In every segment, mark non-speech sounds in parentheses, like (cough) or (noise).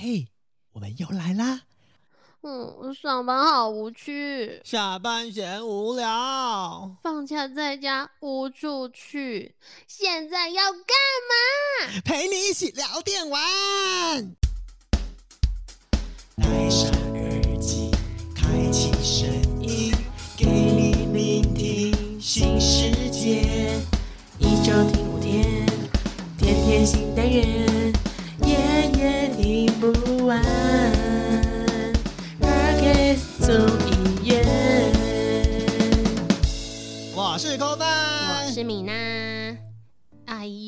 嘿，我们又来啦！嗯，上班好无趣，下班嫌无聊，放假在家无处去，现在要干嘛？陪你一起聊电玩。戴上耳机，开启声音，给你聆听新世界。一周听五天，天天新单元，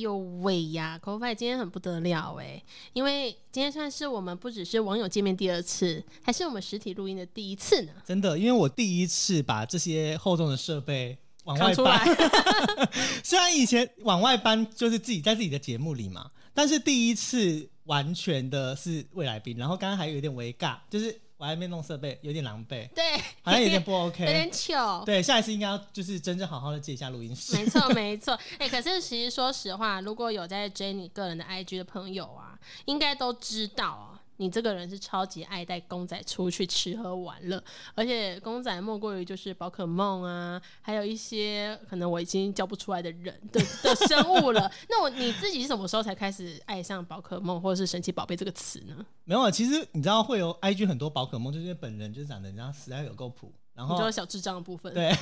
呦喂呀 c o f i 今天很不得了哎，因为今天算是我们不只是网友见面第二次，还是我们实体录音的第一次呢。真的，因为我第一次把这些厚重的设备往外搬。(laughs) (laughs) 虽然以前往外搬就是自己在自己的节目里嘛，但是第一次完全的是未来宾，然后刚刚还有一点微尬，就是我还没弄设备，有点狼狈，对，好像有点不 OK (laughs) 有。点糗。对，下一次应该要就是真正好好的借一下录音室。没错，(laughs) 没错。哎、可是其实说实话，如果有在追你个人的 IG 的朋友啊，应该都知道啊，你这个人是超级爱带公仔出去吃喝玩乐，而且公仔莫过于就是宝可梦啊，还有一些可能我已经叫不出来的人的的生物了。那我你自己是什么时候才开始爱上宝可梦或者是神奇宝贝这个词呢？没有，啊，其实你知道会有 IG 很多宝可梦，就是因为本人就是长得人家实在有够普，然后就是小智障的部分。对，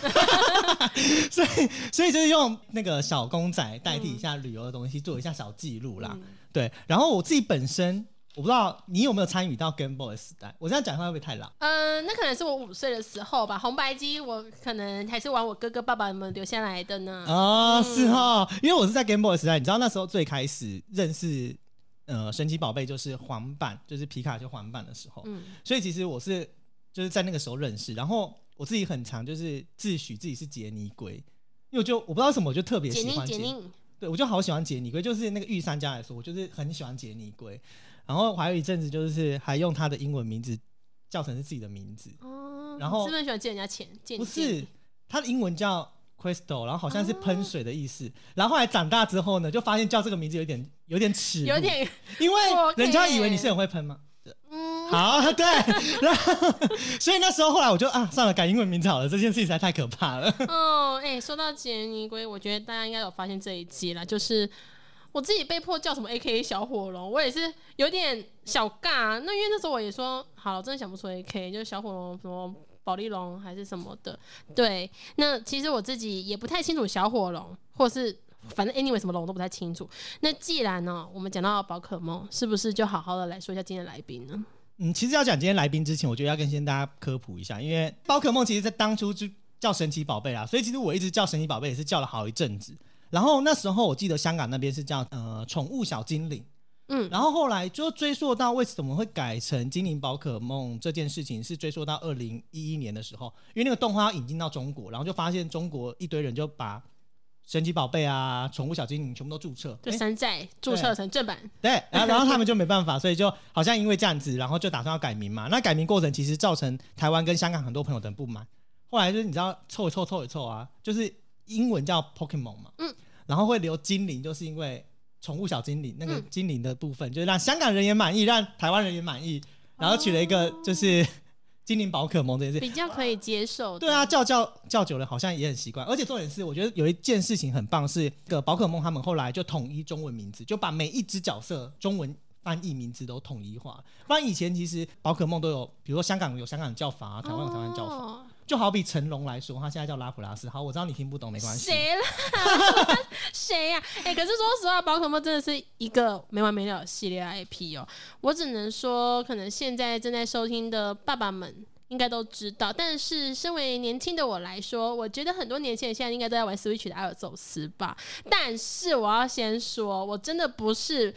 (laughs) 所以所以就是用那个小公仔代替一下旅游的东西，做一下小记录啦。对，然后我自己本身，我不知道你有没有参与到 Game Boy 的时代，我这样讲话会不会太老？嗯，那可能是我五岁的时候吧。红白机我可能还是玩我哥哥爸爸们留下来的呢。哦，是哈，因为我是在 Game Boy 的时代，你知道那时候最开始认识呃神奇宝贝就是黄版，就是皮卡丘黄版的时候，嗯所以其实我是就是在那个时候认识，然后我自己很常就是自诩自己是杰尼龟，因为我就我不知道为什么我就特别喜欢杰解腻，对，我就好喜欢杰尼龟，就是那个御三家来说，我就是很喜欢杰尼龟。然后还有一阵子，就是还用他的英文名字叫成是自己的名字，哦，然后是不是很喜欢借人家钱？借不是他的英文叫 Crystal，然后好像是喷水的意思。然后后来长大之后呢，就发现叫这个名字有点有点耻辱，有点因为人家以为你是很会喷嘛。嗯，好，(laughs) 对，然后 (laughs) 所以那时候后来我就啊，算了，改英文名字好了，这件事情实在太可怕了。哦，哎、说到杰尼龟，我觉得大家应该有发现这一集啦，就是我自己被迫叫什么 A K A 小火龙，我也是有点小尬。那因为那时候我也说好了，真的想不出 A K，就是小火龙什么。宝丽龙还是什么的，对。那其实我自己也不太清楚小火龙，或是反正 anyway 什么龙都不太清楚。那既然呢，我们讲到宝可梦，是不是就好好的来说一下今天的来宾呢？嗯，其实要讲今天来宾之前，我觉得要跟先大家科普一下，因为宝可梦其实在当初就叫神奇宝贝啦，所以其实我一直叫神奇宝贝也是叫了好一阵子。然后那时候我记得香港那边是叫呃宠物小精灵，嗯。然后后来就追溯到为什么会改成精灵宝可梦这件事情，是追溯到二零一一年的时候，因为那个动画要引进到中国，然后就发现中国一堆人就把神奇宝贝啊、宠物小精灵全部都注册，就山寨注册成正版，对，然后然后他们就没办法，所以就好像因为这样子，然后就打算要改名嘛。那改名过程其实造成台湾跟香港很多朋友的不满。后来就是你知道凑一凑凑一凑啊，就是英文叫 Pokemon 嘛，嗯，然后会留精灵，就是因为宠物小精灵那个嗯精灵的部分，就是让香港人也满意，让台湾人也满意，然后取了一个就是 (laughs) 精灵宝可梦这件事。比较可以接受的。对啊，叫叫叫久了，好像也很习惯。而且重点是，我觉得有一件事情很棒，是这个宝可梦他们后来就统一中文名字，就把每一只角色中文翻译名字都统一化。不然以前其实宝可梦都有，比如说香港有香港的叫法啊，台湾有台湾叫法。哦就好比成龙来说，他现在叫拉普拉斯。好，我知道你听不懂，没关系。谁啦？(laughs) 谁呀、哎、可是说实话，宝可梦真的是一个没完没了的系列 IP 哦。我只能说，可能现在正在收听的爸爸们应该都知道，但是身为年轻的我来说，我觉得很多年轻人现在应该都在玩 Switch 的阿尔宙斯吧。但是我要先说，我真的不是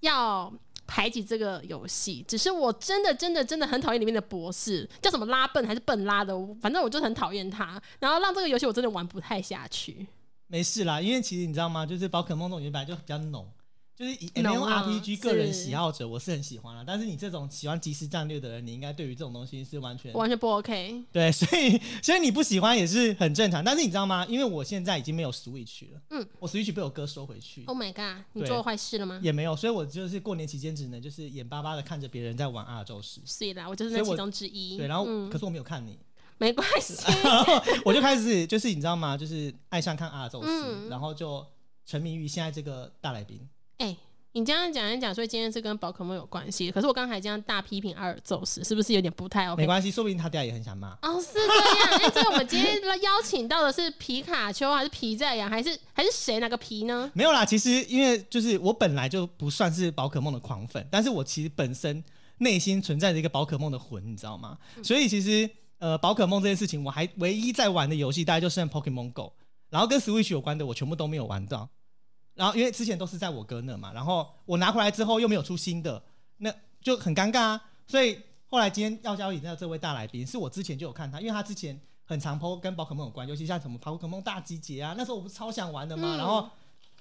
要。排挤这个游戏，只是我真的真的真的很讨厌里面的博士，叫什么拉笨还是笨拉的，反正我就很讨厌他，然后让这个游戏我真的玩不太下去。没事啦，因为其实你知道吗？就是宝可梦这种游戏本就比较浓，就是以浓 M 啊 R P G 个人喜好者，我是很喜欢了。但是你这种喜欢即时战略的人，你应该对于这种东西是完全完全不 OK。对，所以所以你不喜欢也是很正常。但是你知道吗？因为我现在已经没有 Switch 了，嗯，我 Switch 被我哥收回去，Oh my god！你对做坏事了吗？也没有，所以我就是过年期间只能就是眼巴巴的看着别人在玩阿尔宙斯。是啦，我就是那其中之一。对，然后、嗯可是我没有看你，没关系，然 (laughs) 后我就开始就是你知道吗？就是爱上看阿尔宙斯，嗯然后就沉迷于现在这个大来宾。哎、你这样讲一讲，所以今天是跟宝可梦有关系。可是我刚才这样大批评阿尔宙斯，是不是有点不太 OK？没关系，说不定他爹也很想骂。哦，是这样。哎、所以我们今天邀请到的是皮卡丘，还是皮在阳，还是还是谁？哪个皮呢？没有啦，其实因为就是我本来就不算是宝可梦的狂粉，但是我其实本身内心存在着一个宝可梦的魂，你知道吗？所以其实呃，宝可梦这件事情，我还唯一在玩的游戏大概就剩 Pokemon Go，然后跟 Switch 有关的我全部都没有玩到。然后因为之前都是在我哥那嘛，然后我拿回来之后又没有出新的，那就很尴尬啊。所以后来今天要交椅的这位大来宾，是我之前就有看他，因为他之前很常 PO 跟宝可梦有关，尤其像什么宝可梦大集结啊，那时候我不是超想玩的嘛，嗯然后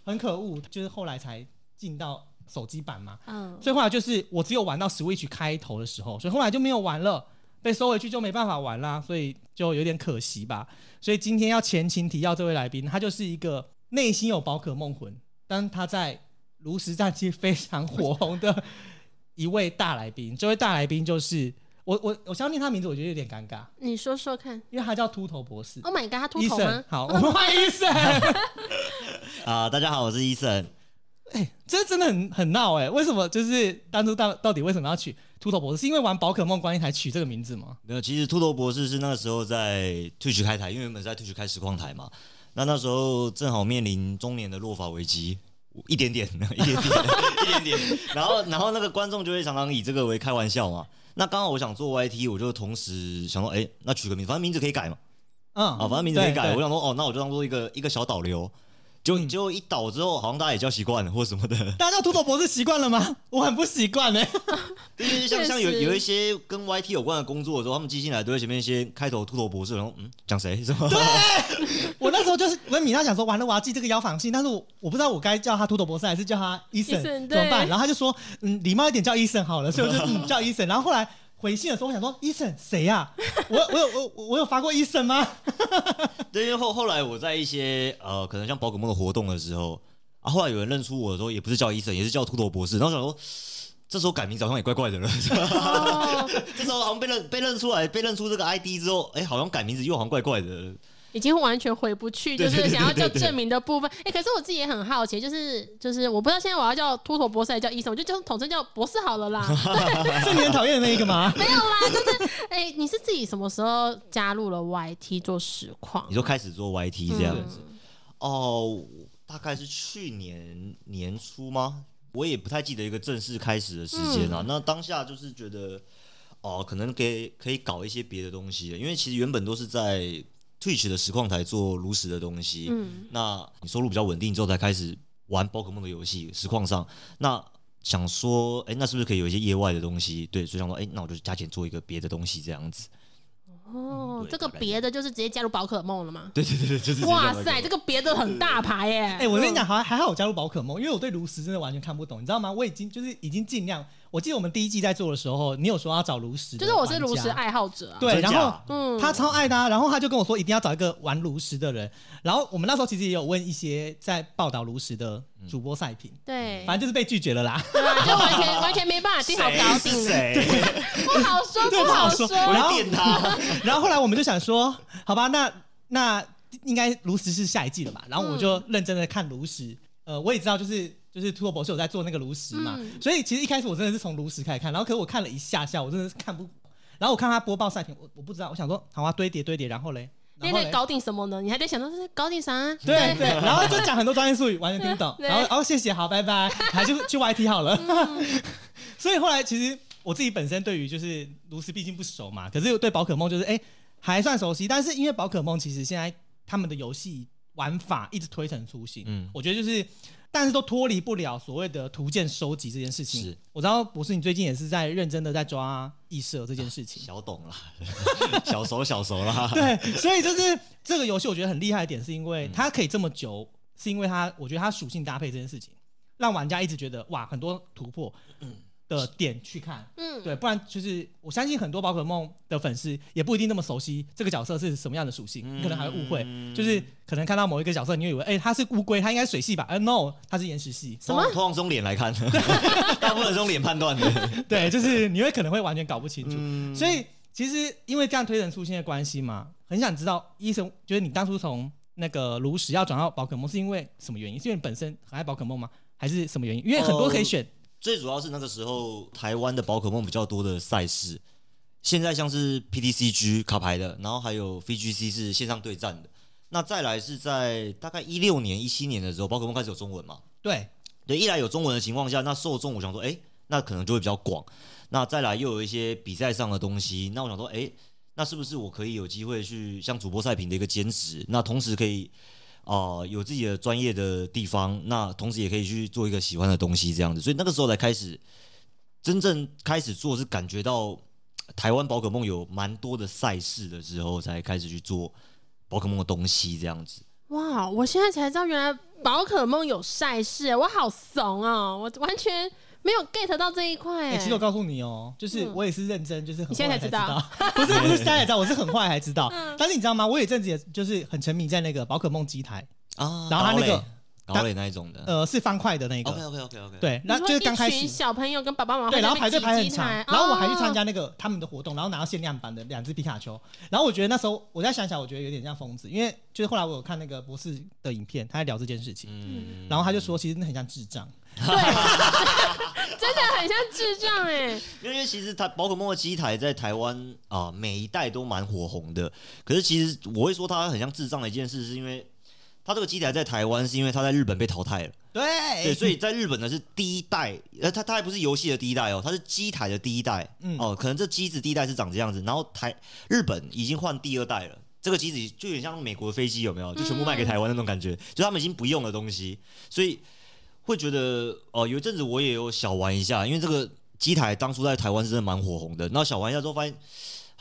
很可恶，就是后来才进到手机版嘛，嗯，所以后来就是我只有玩到 Switch 开头的时候，所以后来就没有玩了，被收回去就没办法玩啦，所以就有点可惜吧。所以今天要前情提要这位来宾，他就是一个内心有宝可梦魂，但他在炉石战记非常火红的一位大来宾。这位大来宾就是我我我相信他名字，我觉得有点尴尬，你说说看。因为他叫秃头博士。Oh my god，他秃头吗？，好，(laughs) 我们欢迎医生。(laughs) 啊、大家好，我是医生。这真的很很闹哎、为什么就是当初到到底为什么要取秃头博士？是因为玩宝可梦关系才取这个名字吗？没有，其实秃头博士是那个时候在 Twitch 开台，因为原本是在 Twitch 开实况台嘛。那那时候正好面临中年的落法危机，一点点，(laughs) 一点点，一点点。然后，然后那个观众就会常常以这个为开玩笑嘛。那刚好我想做 YT，我就同时想说，哎、那取个名，反正名字可以改嘛。嗯，啊，反正名字可以改。我想说，哦，那我就当做一个一个小导流。就嗯结果一倒之后，好像大家也叫习惯了或什么的。(laughs) 大家叫秃头博士习惯了吗？(laughs) 我很不习惯哎。(laughs) 对，因为像像有有一些跟 YT 有关的工作的时候，他们寄进来都会前面先开头秃头博士，然后嗯讲谁什么？我那时候就是跟米娜讲说，完了我要寄这个邀访信，但是我我不知道我该叫他秃头博士还是叫他医生怎么办？然后他就说，嗯，礼貌一点叫医生好了，所以我就嗯叫医生。然后后来回信的时候，我想说，医生谁 (laughs) 呀、我我有我我我有发过医生吗？(laughs) 对，因为后后来我在一些呃，可能像宝可梦的活动的时候啊，后来有人认出我的时候，也不是叫医生，也是叫秃头博士，然后想说。这时候改名字好像也怪怪的了，哦，(laughs) 这时候好像被认被认出来，被认出这个 ID 之后，哎，好像改名字又好像怪怪的。已经完全回不去，就是想要叫证明的部分。哎、可是我自己也很好奇，就是就是我不知道现在我要叫秃头博士还是叫医生，我就叫统称叫博士好了啦。(laughs) 是你很讨厌的那一个吗？(laughs) 没有啦，就是哎、你是自己什么时候加入了 YT 做实况你？说开始做 YT 这样嗯子，哦，大概是去年年初吗？我也不太记得一个正式开始的时间嗯啊。那当下就是觉得，哦，可能给可以搞一些别的东西，因为其实原本都是在 Twitch 的实况台做炉石的东西。嗯，那你收入比较稳定之后，才开始玩宝可梦的游戏，实况上。那想说，哎、那是不是可以有一些业外的东西？对，所以想说，哎、那我就加钱做一个别的东西，这样子。哦，对这个别的就是直接加入宝可梦了吗？对对对对，就是哇塞，这个别的很大牌耶！哎、我跟你讲，还还好我加入宝可梦，因为我对炉石真的完全看不懂，你知道吗？我已经就是已经尽量，我记得我们第一季在做的时候，你有说要找炉石，就是我是炉石，爱好者啊。对，然后嗯，他超爱的、啊，然后他就跟我说一定要找一个玩炉石的人，然后我们那时候其实也有问一些在报道炉石的主播赛评，对，反正就是被拒绝了啦，对啊，(laughs) 就完全完全没办法定好搞谁定谁？(laughs) 不好说，不好好说。然后他。(laughs) 然后后来我们就想说，好吧，那那应该炉石是下一季了吧？然后我就认真的看炉石，呃，我也知道就是就是秃头博士有在做那个炉石嘛，嗯所以其实一开始我真的是从炉石开始看，然后可是我看了一下下，我真的是看不，然后我看他播报赛评，我我不知道，我想说好啊，堆叠堆叠，然后嘞，然后嘞。那在搞定什么呢？你还在想到是搞定啥？对对，然后就讲很多专业术语，完全听不懂。对然后，哦，谢谢，好，拜拜，还是去 YT 好了。(laughs) 所以后来其实我自己本身对于就是炉石毕竟不熟嘛，可是对宝可梦就是哎、还算熟悉，但是因为宝可梦其实现在他们的游戏玩法一直推陈出新，嗯我觉得就是。但是都脱离不了所谓的图鉴收集这件事情。是我知道博士，你最近也是在认真的在抓异色这件事情。小懂了，(laughs) 小熟小熟了。(laughs) 对，所以就是这个游戏，我觉得很厉害的点，是因嗯为它可以这么久，是因为它，我觉得它属性搭配这件事情。让玩家一直觉得哇很多突破的点去看。嗯，对，不然就是我相信很多宝可梦的粉丝也不一定那么熟悉这个角色是什么样的属性，你可能还会误会，嗯就是可能看到某一个角色，你会以为哎、他是乌龟，他应该是水系吧？呃，no，他是岩石系。什么通用脸来看，(laughs) 大部分是用脸判断的。对，就是你会可能会完全搞不清楚。嗯所以其实因为这样推陈出新的关系嘛，很想知道医生觉得你当初从那个炉石要转到宝可梦是因为什么原因？是因为你本身很爱宝可梦吗？还是什么原因？因为很多可以选。最主要是那个时候台湾的宝可梦比较多的赛事，现在像是 PTCG 卡牌的，然后还有 VGC 是线上对战的。那再来是在大概一六年、一七年的时候，宝可梦开始有中文嘛？对，对，一来有中文的情况下，那受众我想说，哎、那可能就会比较广。那再来又有一些比赛上的东西，那我想说，哎、那是不是我可以有机会去像主播赛评的一个兼职？那同时可以啊、呃有自己的专业的地方，那同时也可以去做一个喜欢的东西，这样子。所以那个时候才开始真正开始做，是感觉到台湾宝可梦有蛮多的赛事的时候，才开始去做宝可梦的东西，这样子。哇，我现在才知道原来宝可梦有赛事，我好怂哦，我完全没有 get 到这一块、哎、哎、其实我告诉你哦，就是嗯。我也是认真，就是很你现在才知道。(laughs) 不是不是现在才知道，我是很坏才知道。嗯。但是你知道吗？我有一阵子也就是很沉迷在那个宝可梦机台，啊，然后他那个高垒那一种的。呃，是方块的那个。OK OK OK OK。对，你那就是刚开始。小朋友跟爸爸妈妈对，然后排队排很很长，然后我还去参加。那个他们的活动，然后拿到限量版的两只皮卡丘。然后我觉得那时候我再想想，我觉得有点像疯子，因为就是后来我有看那个博士的影片，他在聊这件事情，嗯然后他就说其实那很像智障。(laughs) 对，真的很像智障 (laughs) 哎、因为其实它宝可梦的机台在台湾啊、每一代都蛮火红的。可是其实我会说它很像智障的一件事，是因为它这个机台在台湾是因为它在日本被淘汰了。对对，所以在日本呢是第一代，呃，它它还不是游戏的第一代哦，它是机台的第一代。嗯哦，可能这机子第一代是长这样子，然后台日本已经换第二代了。这个机子就有点像美国的飞机，有没有？就全部卖给台湾那种感觉，就他们已经不用的东西，所以会觉得哦，有一阵子我也有小玩一下，因为这个机台当初在台湾是真的蛮火红的。然后小玩一下之后发现，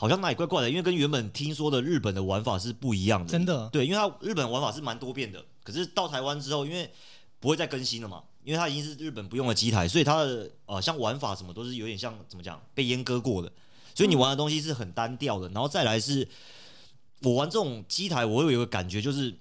好像哪里怪怪的，因为跟原本听说的日本的玩法是不一样的。真的对，因为它日本玩法是蛮多变的，可是到台湾之后，因为不会再更新了嘛，因为它已经是日本不用的机台，所以它的呃像玩法什么都是有点像怎么讲被阉割过的，所以你玩的东西是很单调的。然后再来是，我玩这种机台，我会有一个感觉就是。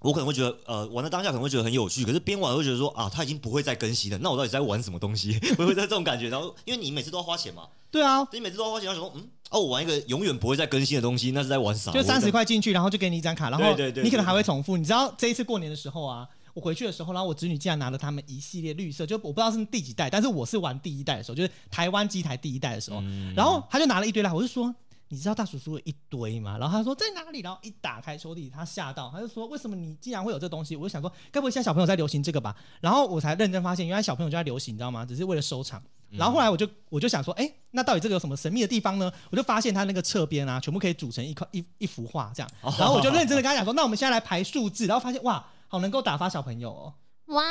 我可能会觉得，呃，玩的当下可能会觉得很有趣，可是边玩会觉得说，啊，它已经不会再更新了，那我到底在玩什么东西？(laughs) 我会在这种感觉。然后，因为你每次都要花钱嘛，对啊，你每次都要花钱，然后想说，嗯，哦，我玩一个永远不会再更新的东西，那是在玩啥？就三十块。块进去，然后就给你一张卡，然后你可能对还会重复。你知道这一次过年的时候啊，我回去的时候，然后我侄女竟然拿了他们一系列绿色，就我不知道是第几代，但是我是玩第一代的时候，就是台湾机台第一代的时候，嗯然后他就拿了一堆来，我就说。你知道大叔叔有一堆吗？然后他说在哪里？然后一打开抽屉，他吓到，他就说为什么你竟然会有这东西？我就想说，该不会现在小朋友在流行这个吧？然后我才认真发现，原来小朋友就在流行，你知道吗？只是为了收藏。然后后来我就我就想说，哎、那到底这个有什么神秘的地方呢？我就发现它那个侧边啊，全部可以组成一块一一幅画这样。然后我就认真的跟他讲说，那我们现在来排数字，然后发现哇，好能够打发小朋友哦。哇，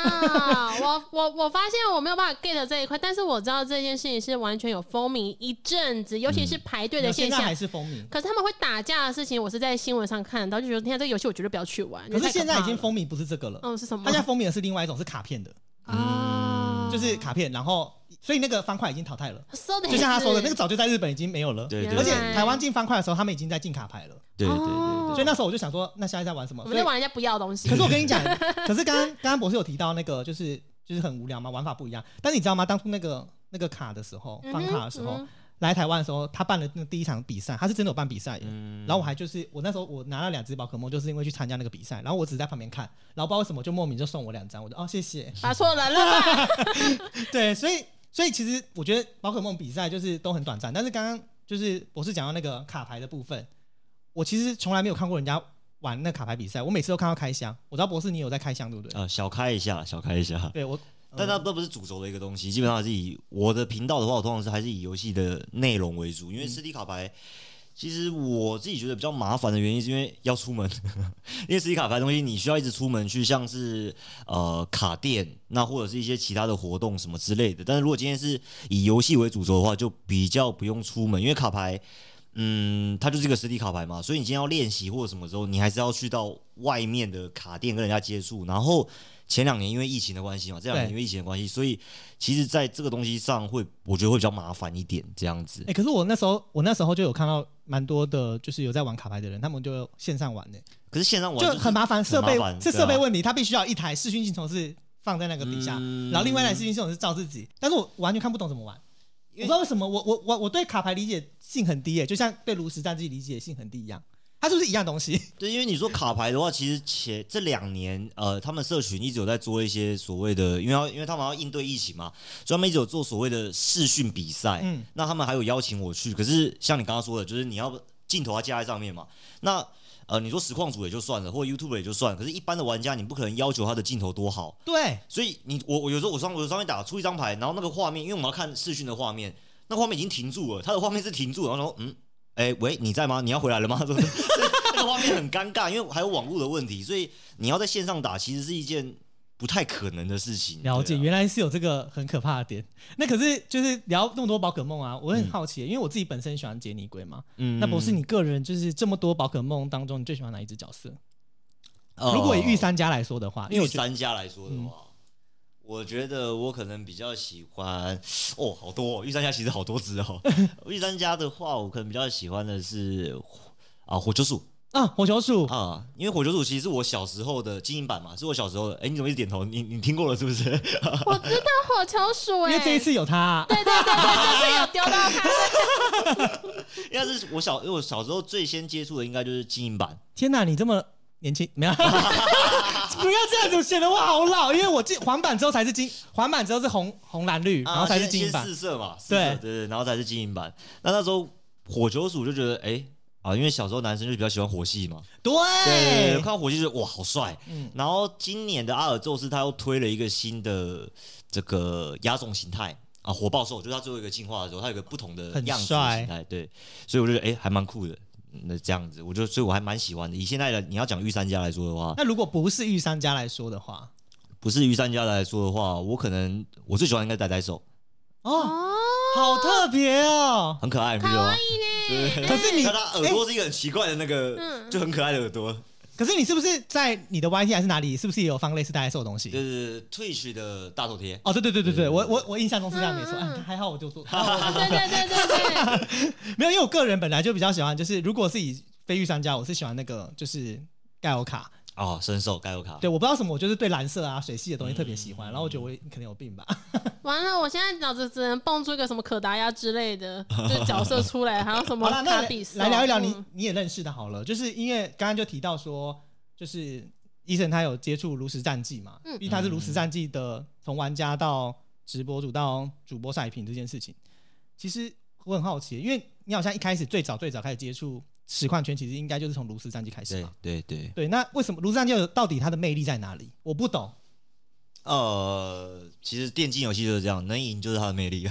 我我我发现我没有办法 get 这一块，但是我知道这件事情是完全有风靡一阵子，尤其是排队的现象。现在还是风靡，可是他们会打架的事情，我是在新闻上看到，就觉得天啊，这个游戏我绝对不要去玩。可是现在已经风，风靡不是这个了，嗯，是什么？它现在风靡的是另外一种，是卡片的，啊，就是卡片，然后所以那个方块已经淘汰了。就像他说的，那个早就在日本已经没有了。对对，而且台湾进方块的时候，他们已经在进卡牌了。对对对所以那时候我就想说，那现在在玩什么？我们在玩人家不要的东西。可是我跟你讲，(laughs) 可是刚刚刚刚博士有提到那个，就是就是很无聊嘛，玩法不一样。但是你知道吗？当初那个那个卡的时候，方卡的时候，嗯来台湾的时候，他办了那第一场比赛，他是真的有办比赛的。嗯然后我还就是我那时候我拿了两只宝可梦，就是因为去参加那个比赛，然后我只是在旁边看，然后不知道为什么就莫名就送我两张，我就哦谢谢。打错人了吧？对，所以所以其实我觉得宝可梦比赛就是都很短暂，但是刚刚就是博士讲到那个卡牌的部分，我其实从来没有看过人家玩那卡牌比赛，我每次都看到开箱。我知道博士你有在开箱，对不对？啊，小开一下，小开一下。对我，但它都不是主轴的一个东西，基本上还是以我的频道的话，我通常是还是以游戏的内容为主，因为实体卡牌。其实我自己觉得比较麻烦的原因，是因为要出门，(laughs) 因为实体卡牌东西你需要一直出门去，像是呃卡店，那或者是一些其他的活动什么之类的。但是如果今天是以游戏为主轴的话，就比较不用出门，因为卡牌，嗯，它就是一个实体卡牌嘛，所以你今天要练习或者什么时候，你还是要去到外面的卡店跟人家接触。然后前两年因为疫情的关系嘛，这两年因为疫情的关系，所以其实在这个东西上会，我觉得会比较麻烦一点这样子哎、。可是我那时候我那时候就有看到蛮多的，就是有在玩卡牌的人，他们就线上玩呢、可是线上玩就是很麻烦，设备是设备问题，他必须要一台视讯镜头是放在那个底下，嗯然后另外一台视讯镜头是照自己，但是我完全看不懂怎么玩。我不知道为什么，我我我我对卡牌理解性很低耶，就像对炉石战记理解性很低一样。它是不是一样东西？(laughs) 对，因为你说卡牌的话，其实前这两年，呃，他们社群一直有在做一些所谓的，因为要因为他们要应对疫情嘛，所以他们一直有做所谓的视讯比赛。嗯那他们还有邀请我去，可是像你刚刚说的，就是你要镜头要架在上面嘛。那呃，你说实况组也就算了，或者 YouTube 也就算了，可是一般的玩家你不可能要求他的镜头多好，对，所以你我我有时候我上我上面打出一张牌，然后那个画面，因为我们要看视讯的画面，那画面已经停住了，他的画面是停住了，然后说嗯，哎、喂，你在吗？你要回来了吗？(laughs) (laughs) 所以那个画面很尴尬，因为还有网络的问题，所以你要在线上打，其实是一件不太可能的事情。了解，啊原来是有这个很可怕的点。(laughs) 那可是就是聊那么多宝可梦啊，我很好奇，因为我自己本身喜欢杰尼龟嘛。嗯那博士，你个人就是这么多宝可梦当中，你最喜欢哪一只角色？呃如果以御三家来说的话，因为御三家来说的话。我觉得我可能比较喜欢哦，好多、哦、御三家其实好多只哦。(laughs) 御三家的话，我可能比较喜欢的是啊火球鼠，啊，火球鼠啊，因为火球鼠其实是我小时候的精英版嘛，是我小时候的。哎，你怎么一直点头？你你听过了是不是？(laughs) 我知道火球鼠哎、因为这一次有它、啊，对对对对，就是有丢到它。(laughs) 应该是我小，因为我小时候最先接触的应该就是精英版。天哪，你这么年轻，没有？(laughs) 不要这样子，显得我好老。因为我进黄版之后才是金，黄版之后是红红蓝绿，然后才是啊先精英版先。四色嘛，四对色对对，然后才是金银版。那那时候火球鼠就觉得，哎啊，因为小时候男生就比较喜欢火系嘛，对看，到火系就哇好帅。嗯然后今年的阿尔宙斯他又推了一个新的这个亚种形态啊，火爆兽，就是他最后一个进化的时候，他有一个不同的样子形态，对，所以我就觉得哎、还蛮酷的。那这样子，我就所以我还蛮喜欢的。以现在的你要讲御三家来说的话，那如果不是御三家来说的话，不是御三家来说的话，我可能我最喜欢应该呆呆兽，哦，哦，好特别哦。很可爱，你不觉得吗？对，可是你那它耳朵是一个很奇怪的那个，嗯就很可爱的耳朵。可是你是不是在你的 YT 还是哪里，是不是也有放类似大概兽的东西？就是 Twitch 的大头贴，哦，对对对对对，我我我印象中是这样没错。还好我就做，对对对对对，(laughs) 没有，因为我个人本来就比较喜欢，就是如果是以非玉商家，我是喜欢那个就是盖欧卡。哦，神兽盖欧卡，对，我不知道什么，我就是对蓝色啊、水系的东西特别喜欢，然后我觉得我可能有病吧。(laughs) 完了，我现在脑子只能蹦出一个什么可达鸭之类的，(laughs) 就是角色出来，还有什么好来聊一聊你嗯。你也认识的好了，就是因为刚刚就提到说，就是医生他有接触炉石战记嘛，嗯。因为他是炉石战记的从玩家到直播主到主播赛品这件事情，其实我很好奇，因为你好像一开始最早最早开始接触实况圈，其实应该就是从炉石战记开始对嘛。对对，对，那为什么炉石战记有到底它的魅力在哪里？我不懂。呃，其实电竞游戏就是这样，能赢就是它的魅力。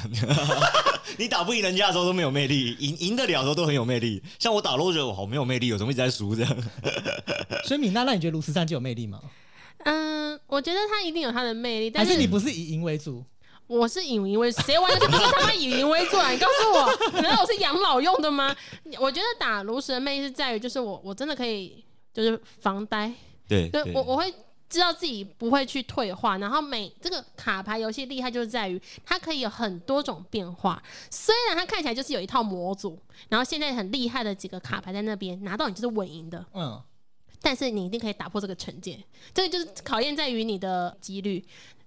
(laughs) 你打不赢人家的时候都没有魅力，赢赢得了的时候都很有魅力。像我打 l o 觉得我好没有魅力，我怎么一直在输这样？(laughs) 所以米娜，那你觉得炉石战记有魅力吗？嗯，我觉得它一定有它的魅力，但还是你不是以赢为主？我是以赢为，(laughs) 谁玩游戏不是他妈以赢为主啊？你告诉我，(laughs) 难道我是养老用的吗？我觉得打炉石的魅力是在于，就是我我真的可以就是防呆，对对我我会知道自己不会去退化，然后每这个卡牌游戏厉害就是在于它可以有很多种变化。虽然它看起来就是有一套模组，然后现在很厉害的几个卡牌在那边拿到你就是稳赢的，嗯，但是你一定可以打破这个成见，这个就是考验在于你的几率。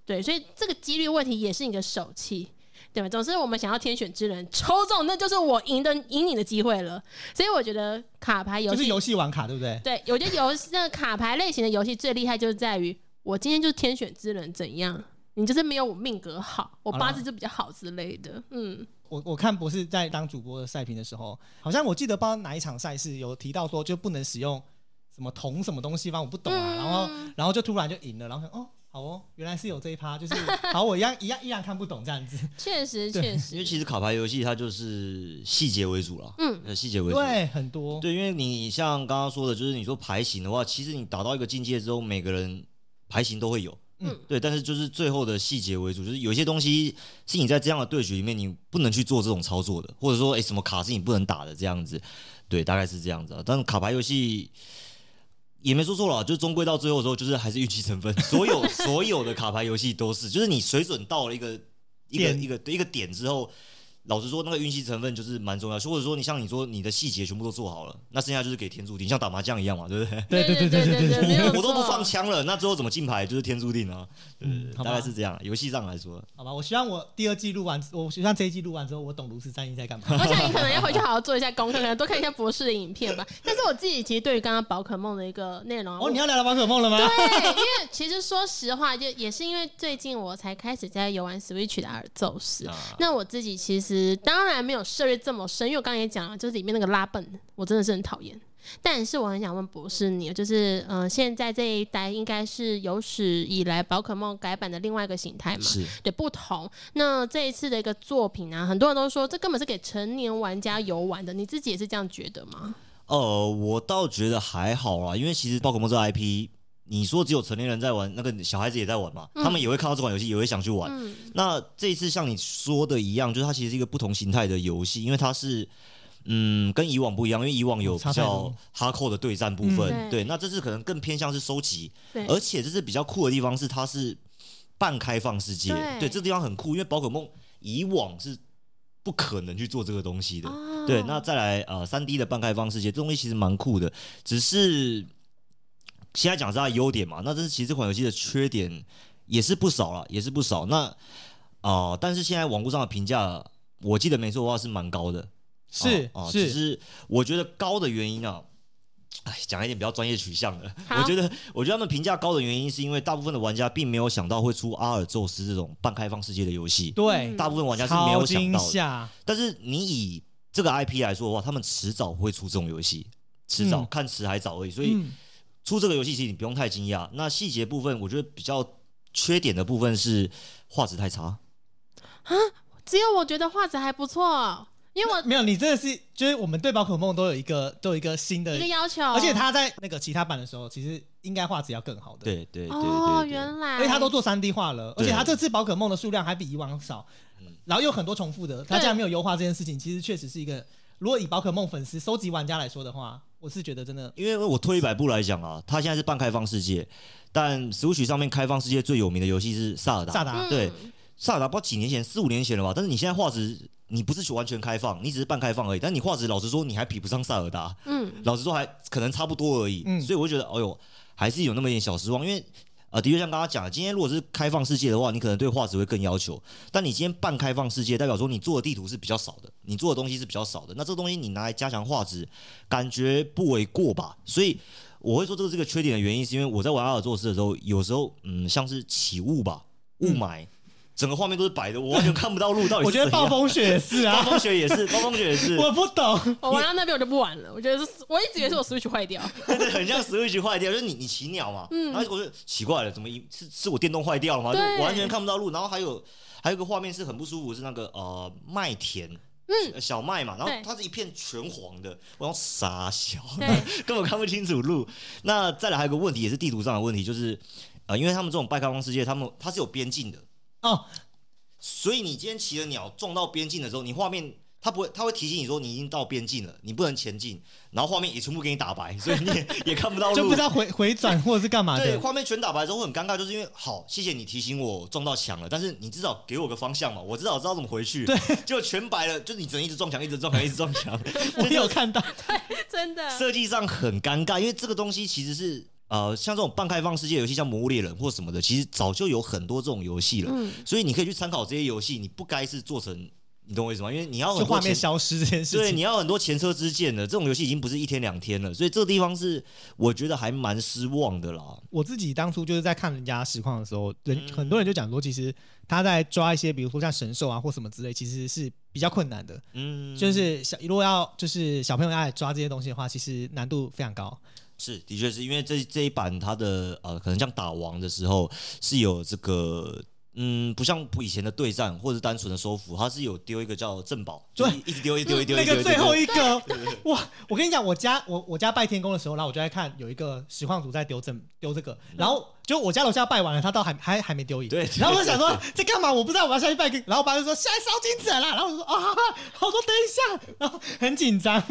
对，所以这个几率问题也是你的手气，对吧？总之，我们想要天选之人抽中，那就是我赢的赢你的机会了。所以我觉得卡牌游戏就是游戏玩卡，对不对？对，我觉得游戏那个卡牌类型的游戏最厉害就是在于，我今天就是天选之人怎样，你就是没有我命格好，我八字就比较好之类的。嗯，我我看博士在当主播的赛评的时候，好像我记得不知道哪一场赛事有提到说就不能使用什么铜什么东西，反正我不懂啊，嗯然后然后就突然就赢了，然后想哦好哦，原来是有这一趴，就是 (laughs) 好我一样一样依然看不懂这样子，确实确实。因为，其实卡牌游戏它就是细节为主了，嗯。呃，细节为主。对，很多。对，因为你像刚刚说的，就是你说牌型的话，其实你达到一个境界之后，每个人牌型都会有，嗯。对，但是就是最后的细节为主，就是有些东西是你在这样的对局里面你不能去做这种操作的，或者说哎、诶什么卡是你不能打的这样子，对，大概是这样子啊。但是卡牌游戏也没说错了，就是终归到最后的时候，就是还是运气成分，所有 (laughs) 所有的卡牌游戏都是，就是你水准到了一个一个一个一个点之后。老实说，那个运气成分就是蛮重要，或者说你像你说你的细节全部都做好了，那剩下就是给天注定，像打麻将一样嘛，对不对？(laughs) 对对对对对对 (laughs) 没有我都不放枪了，那之后怎么进牌就是天注定啊，嗯大概是这样。游戏上来说，好吧，我希望我第二季录完，我希望这一季录完之后，我懂炉石战役在干嘛。我想你可能要回去好好做一下功课，可能多看一下博士的影片吧。但是我自己其实对于刚刚宝可梦的一个内容啊，哦，你要聊聊宝可梦了吗？(laughs) 对，因为其实说实话，就也是因为最近我才开始在游玩 Switch 的阿尔宙斯。啊那我自己其实当然没有涉猎这么深，因为我刚刚也讲了，就是里面那个拉笨，我真的是很讨厌。但是我很想问博士你，就是嗯、呃现在这一代应该是有史以来宝可梦改版的另外一个形态嘛？是对，不同。那这一次的一个作品啊，很多人都说这根本是给成年玩家游玩的，你自己也是这样觉得吗？呃，我倒觉得还好啦，因为其实宝可梦这 IP，你说只有成年人在玩，那个小孩子也在玩嘛，他们也会看到这款游戏，也会想去玩。嗯。那这一次像你说的一样，就是它其实是一个不同形态的游戏，因为它是。嗯，跟以往不一样，因为以往有比较哈扣的对战部分，嗯对，那这次可能更偏向是收集，而且这次比较酷的地方是它是半开放世界，对这地方很酷，因为宝可梦以往是不可能去做这个东西的，哦。对，那再来呃，三 D 的半开放世界，这东西其实蛮酷的，只是现在讲是它的优点嘛，那这是其实这款游戏的缺点也是不少了，也是不少。那啊、呃但是现在网络上的评价，我记得没错的话是蛮高的，是啊、啊只是，是我觉得高的原因啊。哎，讲一点比较专业取向的，我觉得，我觉得他们评价高的原因，是因为大部分的玩家并没有想到会出阿尔宙斯这种半开放世界的游戏，对，嗯大部分玩家是没有想到的。但是你以这个 IP 来说的话，他们迟早会出这种游戏，迟早、嗯看迟还早而已。所以嗯出这个游戏其实你不用太惊讶。那细节部分，我觉得比较缺点的部分是画质太差啊。只有我觉得画质还不错，因为我没有，你真的是，就是我们对宝可梦都有一个都有一个新的一个，要求，而且它在那个其他版的时候，其实应该画质要更好的。，对对对对哦，原来，因为它都做三 D 画了，而且它这次宝可梦的数量还比以往少，然后有很多重复的，它对竟然没有优化这件事情，其实确实是一个，如果以宝可梦粉丝、收集玩家来说的话，我是觉得真的因为我退一百步来讲啊，它现在是半开放世界，但 Switch 上面开放世界最有名的游戏是萨尔达。萨达嗯对萨尔达不知道几年前，四五年前了吧？但是你现在画质，你不是完全开放，你只是半开放而已。但你画质，老实说，你还比不上萨尔达。嗯，老实说还可能差不多而已。嗯所以我觉得，哎呦，还是有那么一点小失望，因为。呃，的确像刚刚讲的，今天如果是开放世界的话，你可能对画质会更要求。但你今天半开放世界，代表说你做的地图是比较少的，你做的东西是比较少的。那这个东西你拿来加强画质，感觉不为过吧？所以我会说这个是个缺点的原因，是因为我在玩阿尔宙斯的时候，有时候嗯，像是起雾吧，雾霾，整个画面都是白的，我完全看不到路到底是 (laughs) 我觉得暴风雪也是啊。暴啊，风雪也是，(laughs) 暴风雪也是，我不懂，我玩到那边我就不玩了，我觉得是，我一直以为是我 Switch 坏掉，对对，很像 Switch 坏掉，就是你你骑鸟嘛，嗯。然后我就奇怪了，怎么一是是我电动坏掉了吗？就对完全看不到路，然后还有还有个画面是很不舒服，是那个呃麦田。嗯，小麦嘛，然后它是一片全黄的，我要傻小，对。(laughs) 根本看不清楚路。那再来还有个问题，也是地图上的问题，就是呃，因为他们这种拜开放世界，他们它是有边境的，哦，所以你今天骑的鸟撞到边境的时候，你画面它不会，它会提醒你说你已经到边境了，你不能前进，然后画面也全部给你打白，所以你也 (laughs) 也看不到路，就不知道回回转或者是干嘛对，的。画面全打白之后会很尴尬，就是因为好，谢谢你提醒我撞到墙了，但是你至少给我个方向嘛，我至少知道怎么回去。对，就全白了，就是你只能一直撞墙，一直撞墙，一直撞墙。我有看到，对 (laughs) 真的，设计上很尴尬，因为这个东西其实是呃，像这种半开放世界游戏，像《魔物猎人》或什么的，其实早就有很多这种游戏了，嗯所以你可以去参考这些游戏，你不该是做成，你懂我意思吗？因为你要就很多画面消失这件事情对，你要很多前车之鉴的，这种游戏已经不是一天两天了，所以这个地方是我觉得还蛮失望的啦。我自己当初就是在看人家实况的时候，人嗯很多人就讲说，其实他在抓一些，比如说像神兽啊或什么之类，其实是比较困难的。嗯，就是小如果要就是小朋友要来抓这些东西的话，其实难度非常高。是，的确是因为这这一版它的呃，可能像打王的时候是有这个嗯，不像以前的对战或者是单纯的收服，它是有丢一个叫镇宝，就对是一直丢，一直丢，一丢，那个最后一个，哇！我跟你讲，我家我我家拜天宫的时候，然后我就在看有一个实况组在丢正丢这个，然后就我家楼下拜完了，他到还还还没丢一，对。然后我就想说在干嘛？我不知道我要下去拜个，然后我爸就说下来烧金子了啦，然后我就说啊，然后我说等一下，然后很紧张，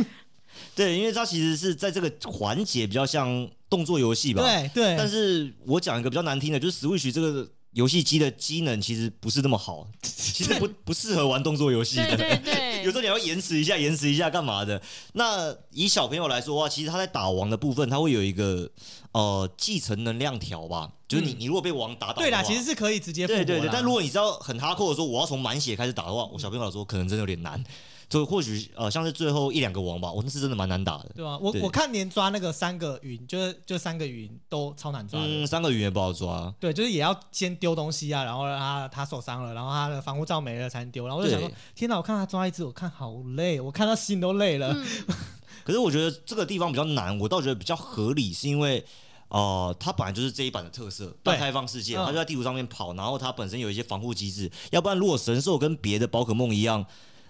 对，因为它其实是在这个环节比较像动作游戏吧。。对对，但是我讲一个比较难听的，就是 Switch 这个游戏机的机能其实不是那么好，(laughs) 其实不不适合玩动作游戏。对对 (laughs) 对，有时候你要延迟一下，延迟一下干嘛的？那以小朋友来说的话，其实他在打王的部分，他会有一个呃继承能量条吧，就是你、嗯你如果被王打倒对啦，其实是可以直接复活啦对对对，但如果你知道很哈扣的说我要从满血开始打的话，我小朋友来说可能真的有点难。就或许呃像是最后一两个王吧，我那是真的蛮难打的。对吧？我我看连抓那个三个云，就是就三个云都超难抓的。嗯，三个云也不好抓。对，就是也要先丢东西啊，然后让他他受伤了，然后他的防护罩没了才能丢。然后我就想说，天哪！我看他抓一只，我看好累，我看他心都累了。嗯 (laughs) 可是我觉得这个地方比较难，我倒觉得比较合理，是因为。呃，它本来就是这一版的特色，半开放世界，嗯它就在地图上面跑，然后它本身有一些防护机制，要不然如果神兽跟别的宝可梦一样，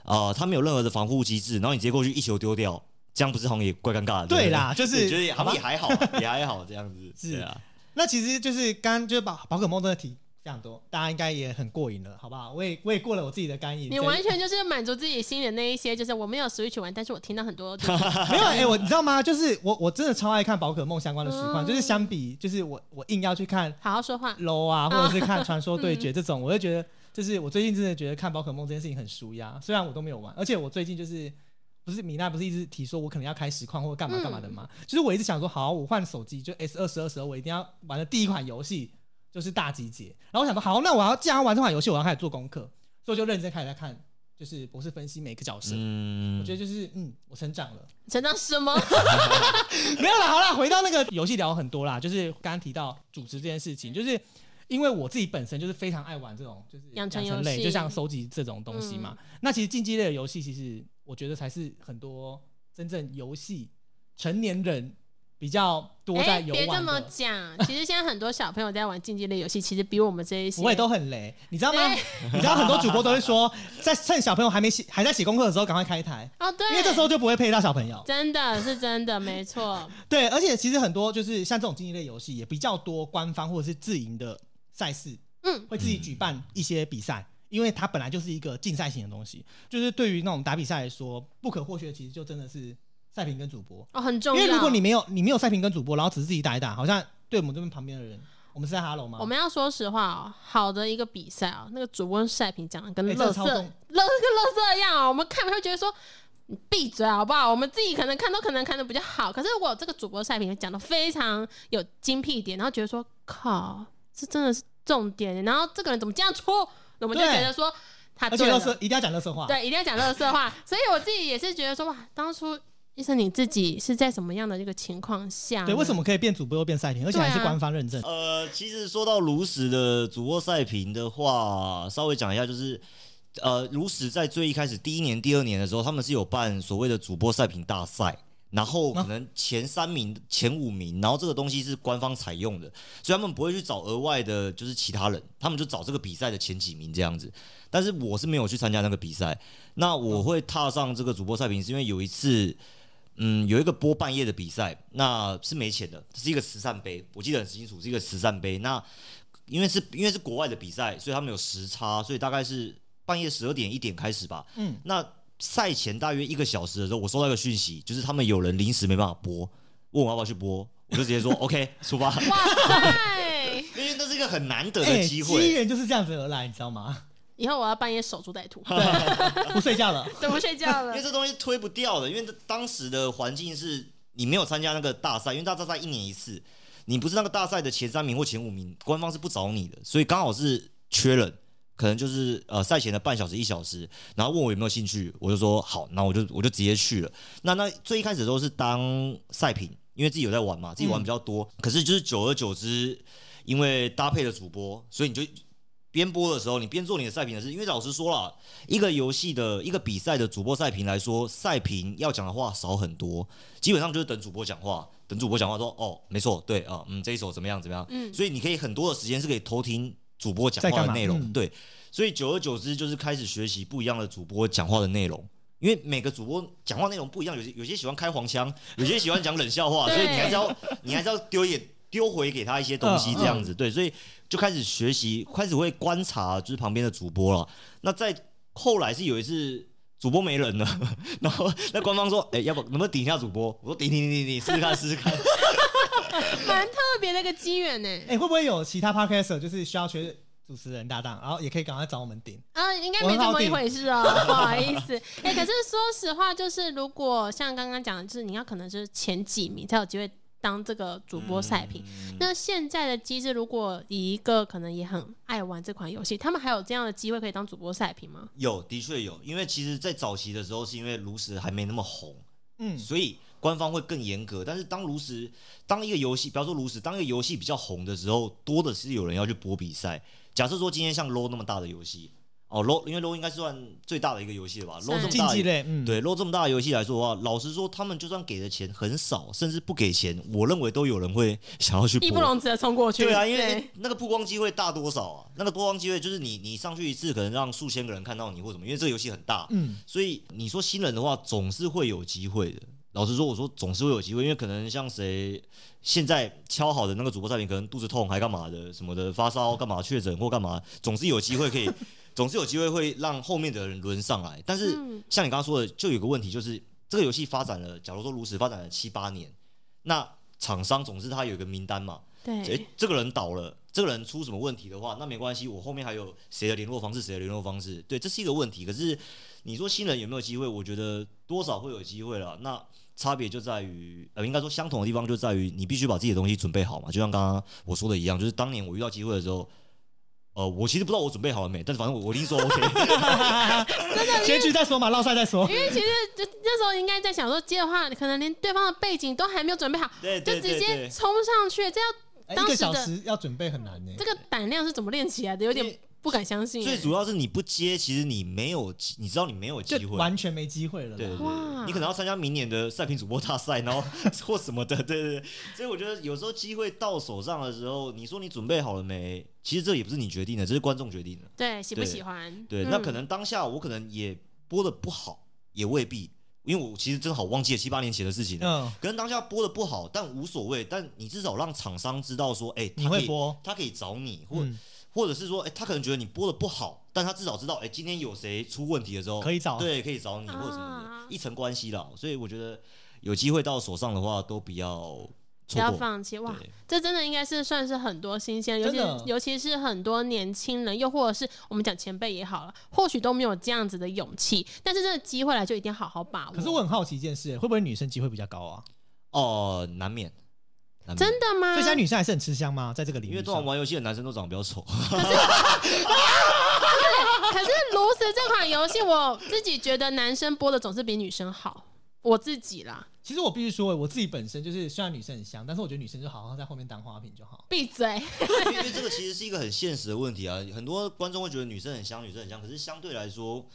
呃，他没有任何的防护机制，然后你直接过去一球丢掉，这样不是好像也怪尴尬的？对啦，就是，觉得是好吧也好像也还好，(laughs) 也还好这样子。是啊，那其实就是刚刚就是把宝可梦真的题非常多，大家应该也很过瘾了，好不好？我也我也过了我自己的干瘾。你完全就是满足自己心里的那一些，就是我没有 Switch 玩，但是我听到很多就是没有哎、我你知道吗？就是我我真的超爱看宝可梦相关的实况，嗯就是相比就是我我硬要去看好好说话。low 啊，或者是看传说对嗯决这种，我就觉得就是我最近真的觉得看宝可梦这件事情很舒压，虽然我都没有玩，而且我最近就是。不是米娜不是一直提说我可能要开实况或者干嘛干嘛的吗？就是我一直想说，好，我换手机就 S 二十二时候，我一定要玩的第一款游戏就是大集结。然后我想说，好，那我要既然要玩这款游戏，我要开始做功课，所以我就认真开始在看，就是博士分析每个角色。嗯，我觉得就是嗯，我成长了。成长什么？(laughs) 没有啦，好啦，回到那个游戏聊很多啦，就是刚刚提到主持这件事情，就是因为我自己本身就是非常爱玩这种就是养成类，就像收集这种东西嘛。那其实竞技类的游戏，其实我觉得才是很多真正游戏成年人比较多在哎，游别这么。讲，其实现在很多小朋友在玩竞技类游戏，其实比我们这一些 (laughs) 我也都很雷，你知道吗？你知道很多主播都会说，在趁小朋友还没写还在写功课的时候，赶快开台，哦，对，因为这时候就不会配到小朋友。真的是真的，没错。(laughs) 对，而且其实很多就是像这种竞技类游戏也比较多官方或者是自营的赛事，嗯，会自己举办一些比赛，因为它本来就是一个竞赛型的东西。就是对于那种打比赛来说，不可或缺的其实就真的是赛评跟主播。哦，很重要。因为如果你没有你没有赛评跟主播，然后只是自己打一打，好像对我们这边旁边的人，我们是在哈喽吗？我们要说实话哦，好的一个比赛哦，那个主播赛评讲的跟垃圾、哎这超重垃跟乐色一样哦，我们看会觉得说。你闭嘴好不好？我们自己可能看都可能看的比较好，可是如果这个主播赛评讲的非常有精辟点，然后觉得说靠，这真的是重点，然后这个人怎么这样出，我们就觉得说他而且一定要讲乐色话。对，一定要讲乐色话。(laughs) 所以我自己也是觉得说，哇，当初医生你自己是在什么样的一个情况下？对，为什么可以变主播又变赛评，而且还是官方认证？呃，其实说到如实的主播赛评的话，稍微讲一下，就是呃，如实在最一开始第一年、第二年的时候，他们是有办所谓的主播赛评大赛。然后可能前三名、前五名，然后这个东西是官方采用的，所以他们不会去找额外的，就是其他人，他们就找这个比赛的前几名这样子。但是我是没有去参加那个比赛，那我会踏上这个主播赛评，是因为有一次，嗯，有一个播半夜的比赛，那是没钱的，是一个慈善杯，我记得很清楚，是一个慈善杯。那因为是因为是国外的比赛，所以他们有时差，所以大概是半夜十二点一点开始吧。嗯，那赛前大约一个小时的时候，我收到一个讯息，就是他们有人临时没办法播，问我要不要去播，我就直接说 (laughs) OK 出发，哇塞！因为那是一个很难得哎，的机会机会。缘就是这样子而来，你知道吗？以后我要半夜守株待兔，对，(laughs) 不睡觉了。(laughs) 对，不睡觉了因为。这东西推不掉的，因为当时的环境是你没有参加那个大赛，因为大赛一年一次，你不是那个大赛的前三名或前五名，官方是不找你的，所以刚好是缺人，可能就是呃赛前的半小时一小时，然后问我有没有兴趣，我就说好，那我就我就直接去了。那那最一开始都是当赛评，因为自己有在玩嘛，自己玩比较多，可是就是久而久之，因为搭配的主播，所以你就。边播的时候，你边做你的赛评的事，因为老实说了，一个游戏的一个比赛的主播赛评来说，赛评要讲的话少很多，基本上就是等主播讲话，等主播讲话说哦，没错，对啊、嗯，这一首怎么样怎么样，嗯所以你可以很多的时间是可以偷听主播讲话的内容，嗯对，所以久而久之就是开始学习不一样的主播讲话的内容。因为每个主播讲话内容不一样，有些有些喜欢开黄腔，(laughs) 有些喜欢讲冷笑话，所以你还是要你还是要丢一点丢回给他一些东西，嗯这样子、对，所以就开始学习，开始会观察就是旁边的主播了。那在后来是有一次主播没人了，(laughs) 然后那官方说，哎、要不能不能顶一下主播？我说顶顶顶顶顶，试试看试试看。(laughs) 蛮特别的一个机缘呢。(laughs) 哎、会不会有其他 podcaster 就是需要缺主持人搭档，然后也可以赶快找我们顶？啊，应该没这么一回事哦，(laughs) 不好意思。哎、可是说实话，就是如果像刚刚讲的，就是你要可能就是前几名才有机会当这个主播赛品。嗯那现在的机制，如果以一个可能也很爱玩这款游戏，他们还有这样的机会可以当主播赛品吗？有，的确有，因为其实，在早期的时候，是因为炉石还没那么红，嗯，所以官方会更严格。但是当炉石当一个游戏，不要说炉石，当一个游戏比较红的时候，多的是有人要去播比赛。假设说今天像 LO 那么大的游戏，哦 LO，因为 LO 应该算最大的一个游戏了吧？LO 这么大对 LO 这么大的游戏来说的话，老实说，他们就算给的钱很少，甚至不给钱，我认为都有人会想要去播。义不容辞的冲过去。对啊，因为那个曝光机会大多少啊？那个曝光机会就是你你上去一次，可能让数千个人看到你或什么，因为这个游戏很大，嗯，所以你说新人的话，总是会有机会的。老实说，我说总是会有机会，因为可能像谁现在敲好的那个主播赛评，可能肚子痛还干嘛的什么的，发烧干嘛确诊或干嘛，总是有机会可以，总是有机会会让后面的人轮上来。但是嗯像你刚刚说的，就有个问题，就是这个游戏发展了，假如说如此发展了七八年，那厂商总是他有一个名单嘛，对诶，这个人倒了，这个人出什么问题的话，那没关系，我后面还有谁的联络方式，谁的联络方式，对，这是一个问题。可是你说新人有没有机会？我觉得多少会有机会了。那差别就在于，呃，应该说相同的地方就在于你必须把自己的东西准备好嘛。就像刚刚我说的一样，就是当年我遇到机会的时候。呃，我其实不知道我准备好了没，但是反正我我一定说 OK。结局 (laughs) 再说嘛，绕赛再说。因为其实就那时候应该在想说，接的话，可能连对方的背景都还没有准备好，对就直接冲上去，这样哎一个当时的小时要准备很难呢。这个胆量是怎么练起来的？有点不敢相信欸。最主要是你不接，其实你没有，你知道你没有机会。完全没机会了。对对对，你可能要参加明年的赛评主播大赛，然后或什么的，对对对。所以我觉得有时候机会到手上的时候，你说你准备好了没？其实这也不是你决定的，这是观众决定的。对喜不喜欢？对，嗯那可能当下我可能也播的不好，也未必，因为我其实真的好忘记了七八年前的事情了。嗯，可能当下播的不好，但无所谓。但你至少让厂商知道说，哎、你他可以会播，他可以找你，或、嗯，或者是说，哎、他可能觉得你播的不好，但他至少知道，哎、今天有谁出问题的时候，可以找。对，可以找你或者什么啊的，一层关系啦。所以我觉得有机会到手上的话，都不要不要。放弃哇！对，这真的应该是算是很多新鲜，尤其尤其是很多年轻人，又或者是我们讲前辈也好了，或许都没有这样子的勇气，但是这个机会来就一定要好好把握。可是我很好奇一件事，会不会女生机会比较高啊？哦，难免真的吗？所以现在女生还是很吃香吗？在这个领域因为通常，玩游戏的男生都长得比较丑，(laughs) 可是炉石这款游戏，我自己觉得男生播的总是比女生好，我自己啦。其实我必须说，我自己本身就是虽然女生很香，但是我觉得女生就好好在后面当花瓶就好。闭嘴！因为这个其实是一个很现实的问题啊。很多观众会觉得女生很香，女生很香，可是相对来说，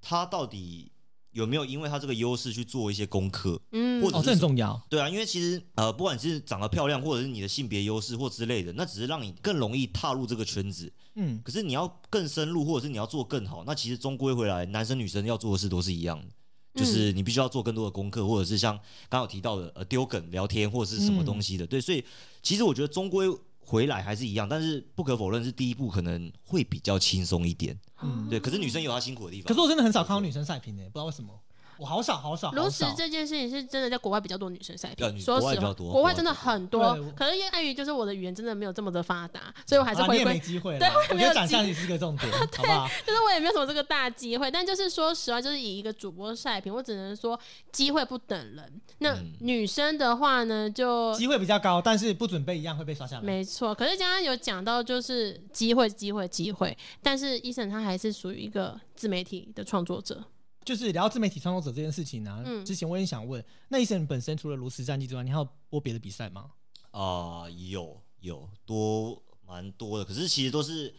她到底有没有因为他这个优势去做一些功课？嗯哦，或者很重要。对啊，因为其实呃，不管是长得漂亮，或者是你的性别优势或之类的，那只是让你更容易踏入这个圈子。嗯，可是你要更深入，或者是你要做更好，那其实终归回来，男生女生要做的事都是一样的，就是你必须要做更多的功课，或者是像刚刚有提到的呃丢梗聊天或者是什么东西的。对，所以其实我觉得终归回来还是一样，但是不可否认是第一步可能会比较轻松一点。嗯对，可是女生有她辛苦的地方。可是我真的很少看到女生赛评诶，不知道为什么，我好少好少炉石。这件事情是真的在国外比较多女生赛评，对女说实话，国外真的很多。可是因为碍于就是我的语言真的没有这么的发达，所以我还是啊，你回归也没机会对。我我也没有觉得长相也是一个重点，(laughs) 好不好？就是我也没有什么这个大机会，但就是说实话，就是以一个主播赛评，我只能说机会不等人。那嗯女生的话呢，就机会比较高，但是不准备一样会被刷下来。没错。可是刚刚有讲到，就是机会、机会、机会，但是医生他还是属于一个自媒体的创作者。就是聊到自媒体创作者这件事情呢、嗯。之前我也想问，那医生本身除了炉石战绩之外，你还有播别的比赛吗？啊、有有多蛮多的，可是其实都是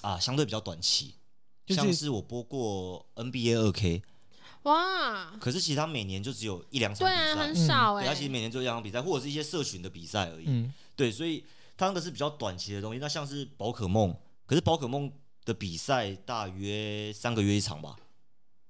啊相对比较短期，就是像是我播过 NBA 二 K，哇，可是其实他每年就只有一两场对啊，赛，很少哎、对，他其实每年就一两场比赛，或者是一些社群的比赛而已。嗯，对，所以它那个是比较短期的东西。那像是宝可梦，可是宝可梦的比赛大约三个月一场吧，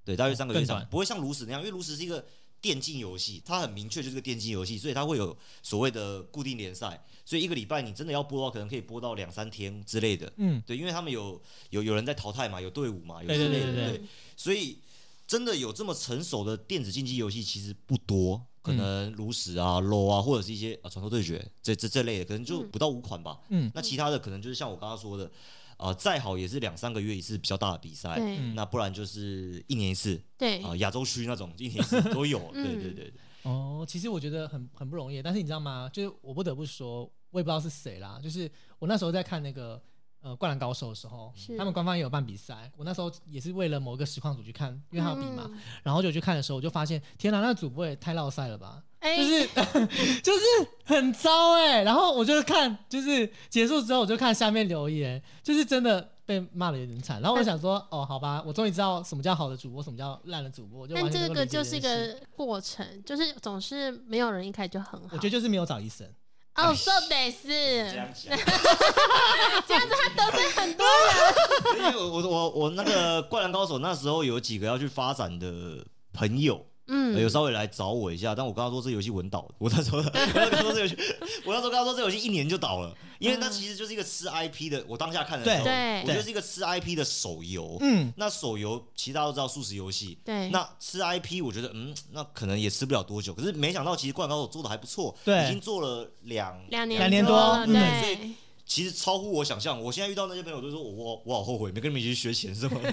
对，大约三个月一更短，场不会像炉石那样，因为炉石是一个电竞游戏，它很明确就是个电竞游戏，所以它会有所谓的固定联赛，所以一个礼拜你真的要播的话，可能可以播到两三天之类的。嗯，对，因为他们有有有人在淘汰嘛，有队伍嘛，有之类的，对对对对，所以真的有这么成熟的电子竞技游戏其实不多，可能炉石啊、LO 啊，或者是一些啊传说对决这这这类的，可能就不到五款吧。嗯那其他的可能就是像我刚刚说的，啊、再好也是两三个月一次比较大的比赛，那不然就是一年一次对。啊，亚、洲区那种一年一次都有。嗯对对对。对，哦，其实我觉得很很不容易，但是你知道吗？就是我不得不说，我也不知道是谁啦，就是我那时候在看那个呃《灌篮高手》的时候，他们官方也有办比赛，我那时候也是为了某个实况组去看，因为他有比嘛，嗯。然后就去看的时候，我就发现，天哪，那个主播也太落赛了吧！哎就是 (laughs) 就是很糟哎、然后我就看，就是结束之后我就看下面留言，就是真的被骂的有点惨。然后我就想说，哦，好吧，我终于知道什么叫好的主播，什么叫烂的主播，我就但这个就是一个过程，就是总是没有人一开始就很好。我觉得就是没有找医生。哦，说得是这样讲。(laughs) 这样子，他得罪很多人。(laughs) 因为我我我我那个灌篮高手那时候有几个要去发展的朋友，嗯呃有稍微来找我一下，但我跟他说这游戏稳倒，(laughs) 我那时候 (laughs) 我那时候这游戏，(laughs) 我那时候跟他说这游戏一年就倒了，因为那其实就是一个吃 IP 的。我当下看的时候，对我觉得是一个吃 IP 的手游。嗯，那手游其实大家都知道速食游戏，对那吃 IP 我觉得嗯，那可能也吃不了多久。可是没想到其实灌篮高手做的还不错，对已经做了两两年两年多对，其实超乎我想象。我现在遇到那些朋友都说我我我好后悔没跟你们一起去学钱什么的。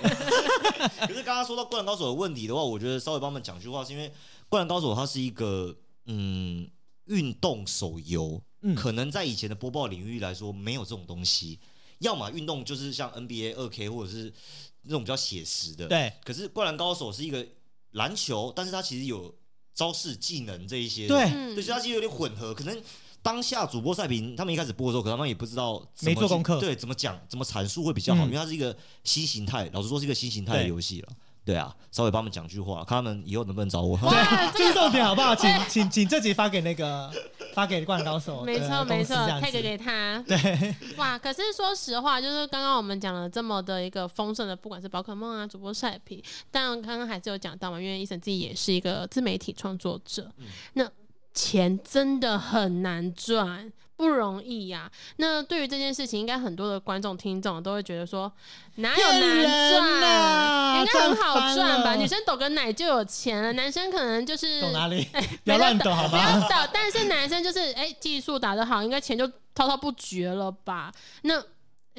(laughs) 可是刚刚说到《灌篮高手》的问题的话，我觉得稍微帮他们讲句话，是因为《灌篮高手》它是一个嗯运动手游，嗯可能在以前的播报领域来说没有这种东西。要么运动就是像 NBA 二 K 或者是那种比较写实的，。对可是《灌篮高手》是一个篮球，但是它其实有招式、技能这一些的，对嗯对，所以它其实有点混合。可能当下主播赛评他们一开始播的时候，可能他们也不知道怎么去没做功课对，怎么讲、怎么阐述会比较好，嗯因为它是一个新形态。老实说，是一个新形态的游戏了。对啊，稍微帮他们讲句话，看他们以后能不能找我。对，(laughs) 这是重点好不好？请 (laughs) 请请这集发给那个发给灌篮高手没，错没错，tag 给他。(laughs) 对，哇，可是说实话，就是刚刚我们讲了这么的一个丰盛的，不管是宝可梦啊、主播赛评，但刚刚还是有讲到嘛，因为医生自己也是一个自媒体创作者，那钱真的很难赚。不容易呀、那对于这件事情，应该很多的观众、听众都会觉得说，哪有骗难人赚？啊应该很好赚吧？女生抖个奶就有钱了，男生可能就是抖哪里？不 (laughs) 不要乱抖好不要？抖，但是男生就是哎、技术打得好，应该钱就滔滔不绝了吧？那我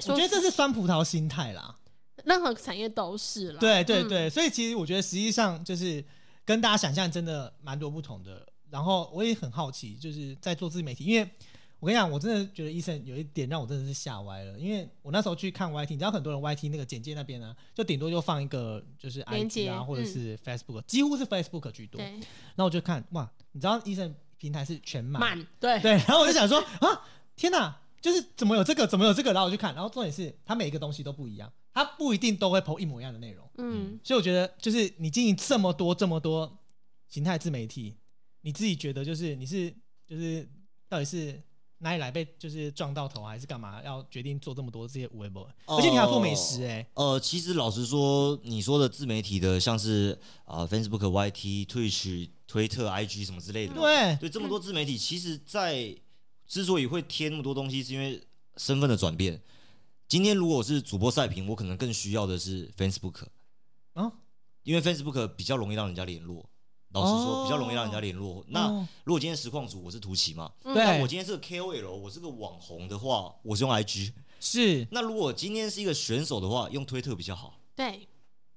说觉得这是酸葡萄心态啦。任何产业都是了。嗯对对对，所以其实我觉得实际上就是跟大家想象真的蛮多不同的。然后我也很好奇，就是在做自媒体，因为我跟你讲，我真的觉得医生有一点让我真的是吓歪了，因为我那时候去看 YT，你知道很多人 YT 那个简介那边呢，就顶多就放一个就是 IG 啊，或者嗯是 Facebook，、几乎是 Facebook 居多。对，然后我就看哇，你知道医生平台是全满，满对。对，然后我就想说啊，天哪，就是怎么有这个，怎么有这个，然后我就看，然后重点是它每一个东西都不一样，它不一定都会 PO 一模一样的内容，嗯，所以我觉得就是你经营这么多这么多形态自媒体，你自己觉得就是你是就是到底是哪里来被就是撞到头，还是干嘛要决定做这么多这些微博，哦而且你还要做美食哎、呃，其实老实说，你说的自媒体的，像是啊、Facebook、YT、Twitch、推特、IG 什么之类的，对，对，这么多自媒体，其实在之所以会贴那么多东西，是因为身份的转变。今天如果我是主播赛评，我可能更需要的是 Facebook，啊，因为 Facebook 比较容易让人家联络。老实说，哦。比较容易让人家联络。那哦。如果今天实况组我是图奇嘛，嗯。对那我今天是个 KOL，我是个网红的话，我是用 IG。是。那如果今天是一个选手的话，用推特比较好，对，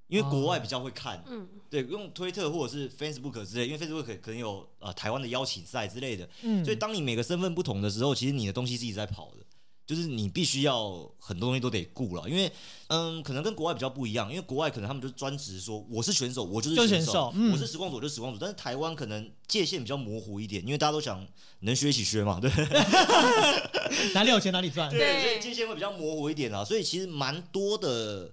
因为国外比较会看。嗯，对，用推特或者是 Facebook 之类，因为 Facebook 可可能有呃台湾的邀请赛之类的，嗯。所以当你每个身份不同的时候，其实你的东西是一直在跑的，就是你必须要很多东西都得顾了，因为嗯，可能跟国外比较不一样，因为国外可能他们就专职说我是选手，我就是就是选选手嗯。我是实况组我就是实况组，但是台湾可能界限比较模糊一点，因为大家都想能学一起学嘛，对。(laughs) 哪里有钱哪里赚，对所以界限会比较模糊一点啊，所以其实蛮多的，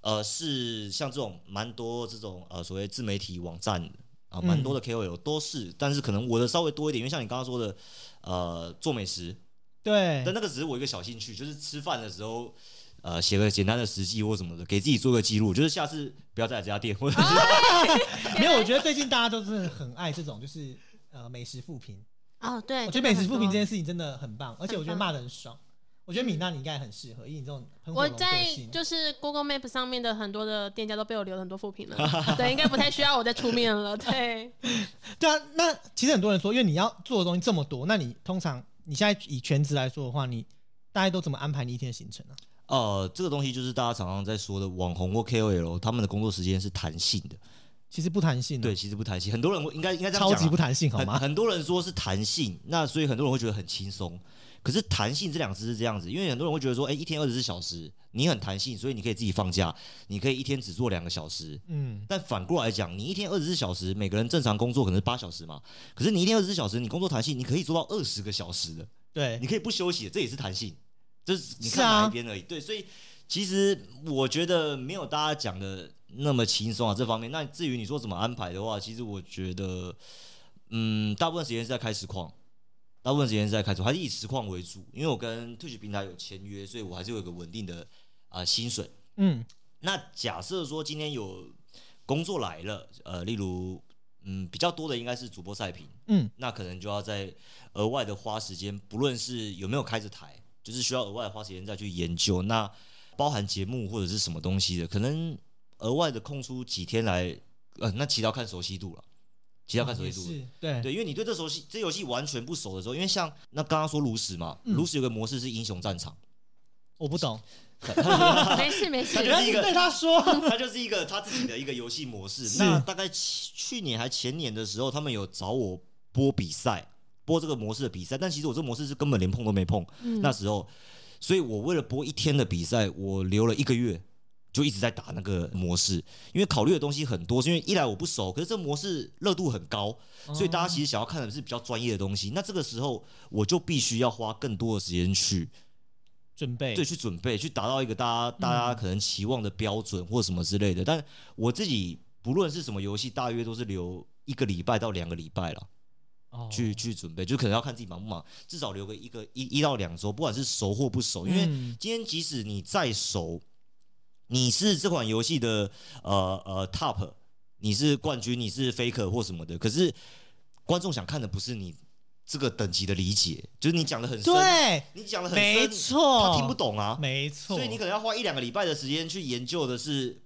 呃，是像这种蛮多这种呃所谓自媒体网站啊，蛮多的 KOL 都是，但是可能我的稍微多一点，因为像你刚刚说的，呃，做美食对但那个只是我一个小兴趣，就是吃饭的时候。呃，写个简单的实际或什么的，给自己做个记录，就是下次不要再来这家店，或者是 (laughs) (laughs) 没有，我觉得最近大家都真的很爱这种，就是呃美食复评。哦，对，我觉得美食复评这件事情真的很棒，而且我觉得骂的很爽。我觉得米娜你应该很适合，以你这种喷火龙个我在性。就是 Google Map 上面的很多的店家都被我留了很多负评了，对，应该不太需要我再出面了。对，(laughs) 对啊，那其实很多人说，因为你要做的东西这么多，那你通常你现在以全职来说的话，你大概都怎么安排你一天的行程呢、呃，这个东西就是大家常常在说的网红或 KOL，他们的工作时间是弹性的。其实不弹性、对，，其实不弹性，很多人会应该应该这样超级不弹性，好很吗？很多人说是弹性，那所以很多人会觉得很轻松。可是弹性这两个字是这样子，因为很多人会觉得说，哎、一天二十四小时，你很弹性，所以你可以自己放假，你可以一天只做两个小时。嗯，但反过来讲，你一天二十四小时，每个人正常工作可能是八小时嘛，可是你一天二十四小时，你工作弹性，你可以做到二十个小时的，对你，可以不休息，这也是弹性，就是你看啊哪一边而已。对，所以其实我觉得没有大家讲的那么轻松啊，这方面。那至于你说怎么安排的话，其实我觉得，嗯，大部分时间是在开实况。大部分时间是在开实况，还是以实况为主，因为我跟 Twitch 平台有签约，所以我还是有一个稳定的啊、呃薪水。嗯，那假设说今天有工作来了，呃，例如嗯比较多的应该是主播赛评，嗯，那可能就要在额外的花时间，不论是有没有开着台，就是需要额外花时间再去研究，那包含节目或者是什么东西的，可能额外的空出几天来，呃，那其实要看熟悉度了，其实要看熟也悉度。是对对，因为你对这游戏这游戏完全不熟的时候，因为像那刚刚说炉石嘛，嗯炉石有个模式是英雄战场，我不懂，(laughs) (laughs) 没事没事他，就是一个对他说，(laughs) 他就是一个他自己的一个游戏模式。那大概去去年还前年的时候，他们有找我播比赛，播这个模式的比赛，但其实我这个模式是根本连碰都没碰。嗯那时候，所以我为了播一天的比赛，我留了一个月。就一直在打那个模式，因为考虑的东西很多，是因为一来我不熟，可是这模式热度很高，所以大家其实想要看的是比较专业的东西。那这个时候我就必须要花更多的时间去准备对，去准备，去达到一个大家大家可能期望的标准或什么之类的。但我自己不论是什么游戏，大约都是留一个礼拜到两个礼拜了，哦去去准备，就可能要看自己忙不忙，至少留个一个一一到两周，不管是熟或不熟，因为嗯今天即使你再熟，你是这款游戏的呃呃 top，你是冠军，你是 faker 或什么的，可是观众想看的不是你这个等级的理解，就是你讲的很深，对，你讲的很深没，错，他听不懂啊，没错，所以你可能要花一两个礼拜的时间去研究的是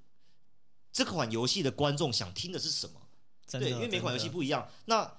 这款游戏的观众想听的是什么。对，因为每款游戏不一样。那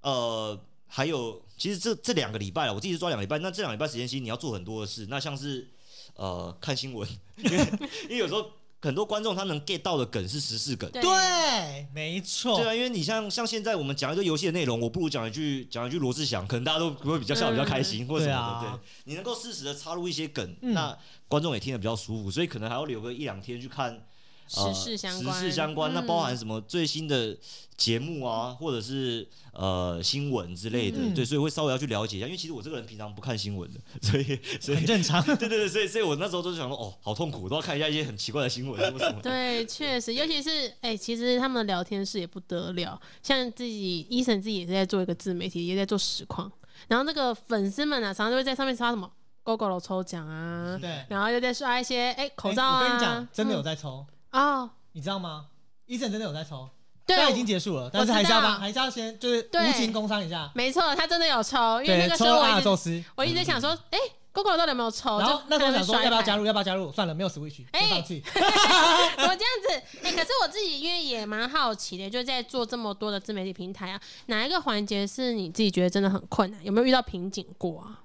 呃，还有其实这这两个礼拜了，我自己是抓两个礼拜。那这两个礼拜时间，其实你要做很多的事。那像是呃看新闻，(laughs) 因为因为有时候很多观众他能 get 到的梗是时事梗。对对，没错，对啊，因为你像像现在我们讲一个游戏的内容，我不如讲一句讲一句罗志祥，可能大家都会比较笑得比较开心、或者什么的。对啊对，你能够适时的插入一些梗，嗯那观众也听得比较舒服，所以可能还要留个一两天去看。呃时事相关，时事相关，那嗯包含什么最新的节目啊，或者是呃新闻之类的，嗯对，所以会稍微要去了解一下，因为其实我这个人平常不看新闻的，所以所以很正常。(laughs) 对对对，所以所以我那时候都是想说，哦，好痛苦，都要看一下一些很奇怪的新闻或什么的。(laughs) 对，确实，尤其是哎、其实他们的聊天室也不得了。像自己医生自己也是在做一个自媒体，也在做实况。然后那个粉丝们啊，常常就会在上面刷什么 GoGo 抽奖啊，对，然后又在刷一些哎、口罩哎啊。我跟你讲，真的有嗯在抽，哦，你知道吗？医生真的有在抽，对现在已经结束了，但是还是要还是要先就是对无情工商一下。没错，他真的有抽，因为那个时候我一直尔宙斯，我一直在想说，哎、g o g o 到底有没有抽？然后那时候想说要不要加入，要不要加入？算了，没有 Switch，哎先放弃。怎么这样子？哎、可是我自己因为也蛮好奇的，就在做这么多的自媒体平台啊，哪一个环节是你自己觉得真的很困难？有没有遇到瓶颈过啊？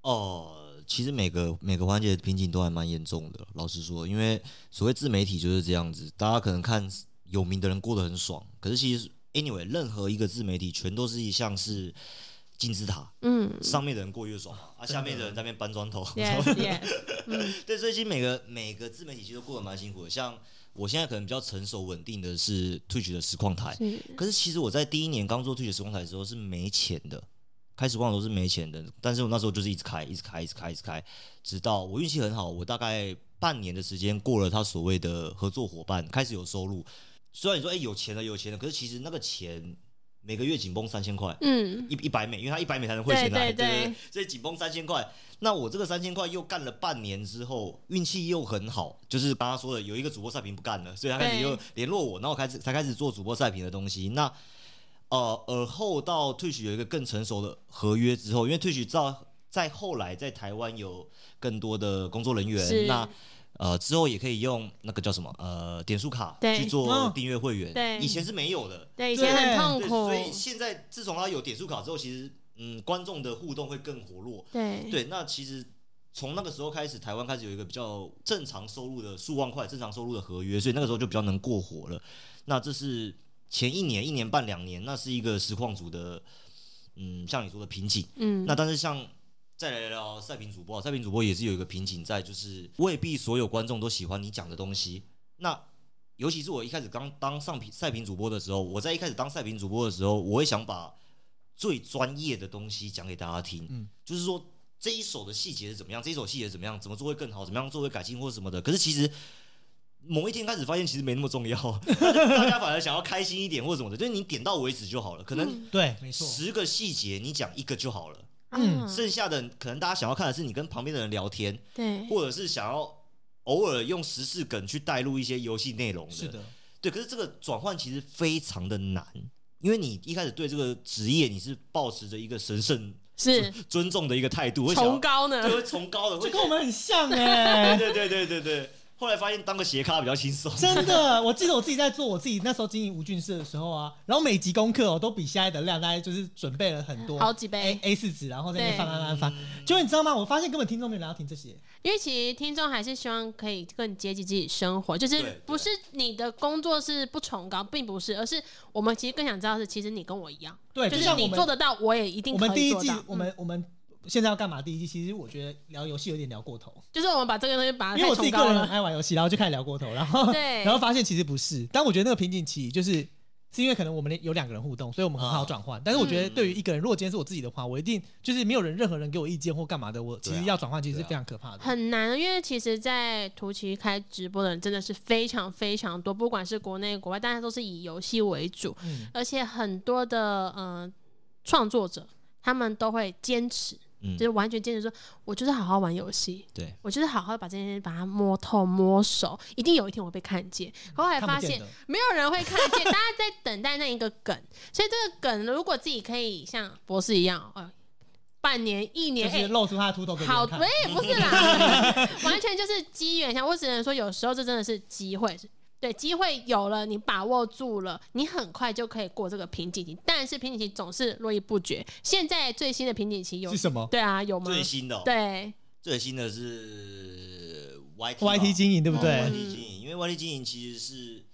哦，其实每个每个环节的瓶颈都还蛮严重的，老实说，因为所谓自媒体就是这样子，大家可能看有名的人过得很爽，可是其实 anyway，任何一个自媒体全都是一项是金字塔，嗯上面的人过越爽啊，下面的人在那边搬砖头。(laughs) yes (laughs) yes，对，所以其实每个每个自媒体其实都过得蛮辛苦的。像我现在可能比较成熟稳定的是 Twitch 的实况台，是可是其实我在第一年刚做 Twitch 实况台的时候是没钱的，开实况的时候是没钱的。但是我那时候就是一直开，一直开，一直开，一直开，直到我运气很好，我大概半年的时间过了他所谓的合作伙伴，开始有收入。虽然你说哎、有钱了有钱了，可是其实那个钱每个月紧绷三千块，嗯，一一百美，因为他一百美才能汇钱来，对对对对所以紧绷三千块。那我这个三千块又干了半年之后，运气又很好，就是刚刚说的有一个主播赛评不干了，所以他开始又联络我，然后开始才开始做主播赛评的东西。那呃，而后到退许有一个更成熟的合约之后，因为退许到在后来在台湾有更多的工作人员，那呃之后也可以用那个叫什么呃点数卡去做嗯订阅会员，对以前是没有的。对，以前很痛对，苦所，以现在自从他有点数卡之后，其实嗯，观众的互动会更活络。对对，那其实从那个时候开始，台湾开始有一个比较正常收入的数万块正常收入的合约，所以那个时候就比较能过活了。那这是前一年、一年半、两年，那是一个实况组的，嗯，像你说的瓶颈。嗯，那但是像再来聊赛评主播啊，赛评主播也是有一个瓶颈在，就是未必所有观众都喜欢你讲的东西。那尤其是我一开始刚当上评赛评主播的时候，我在一开始当赛评主播的时候，我会想把最专业的东西讲给大家听，嗯就是说这一手的细节是怎么样，这一手细节怎么样，怎么做会更好，怎么样做会改进或者什么的。可是其实某一天开始发现，其实没那么重要，(laughs) 大家反而想要开心一点或者什么的，就是你点到为止就好了，可能对，没错，十个细节你讲一个就好了。嗯。剩下的可能大家想要看的是你跟旁边的人聊天，对，或者是想要偶尔用时事梗去带入一些游戏内容是的，对，可是这个转换其实非常的难，因为你一开始对这个职业你是抱持着一个神圣是。尊重的一个态度，会想要崇高呢。对，，会崇高的，会这跟我们很像 (laughs) 哎、对对对对对。后来发现当个斜咖比较轻松，真的，我记得我自己在做我自己那时候经营吴俊社的时候啊，然后每集功课哦都比现在的量，大概就是准备了很多好几倍 A A 四纸，然后在那边翻翻翻翻。结果你知道吗？我发现根本听众没有人要听这些，因为其实听众还是希望可以更接近自己生活，就是不是你的工作是不崇高，并不是，而是我们其实更想知道的是，其实你跟我一样，对，就就是像你做得到，我也一定我们第一季可以做到。我们我们现在要干嘛？第一季其实我觉得聊游戏有点聊过头，就是我们把这个东西把它因为我自己个人很爱玩游戏，然后就开始聊过头，然后对 (laughs) 然后发现其实不是。但我觉得那个瓶颈期就是是因为可能我们有两个人互动，所以我们很好转换。但是我觉得对于一个人，如果今天是我自己的话，我一定就是没有人任何人给我意见或干嘛的，我其实要转换其实是非常可怕的。很难，因为其实，在图奇开直播的人真的是非常非常多，不管是国内国外，大家都是以游戏为主，嗯而且很多的呃创作者他们都会坚持，嗯就是完全坚持说，我就是好好玩游戏，对，我就是好好地把这件事把它摸透摸熟，一定有一天我会被看见。后来发现没有人会看见，大家在等待那一个梗，所以这个梗如果自己可以像博士一样，呃，半年一年，哎、就是露出他的秃头好。对，不是啦，(laughs) 完全就是机缘像。我只能说，有时候这真的是机会，对，机会有了，你把握住了，你很快就可以过这个瓶颈期。但是瓶颈期总是络绎不绝。现在最新的瓶颈期有是，什么对啊，有吗？最新的、哦，对，最新的是 YT？YT 经营对不对？哦 YT 经营，因为 YT 经营其实是，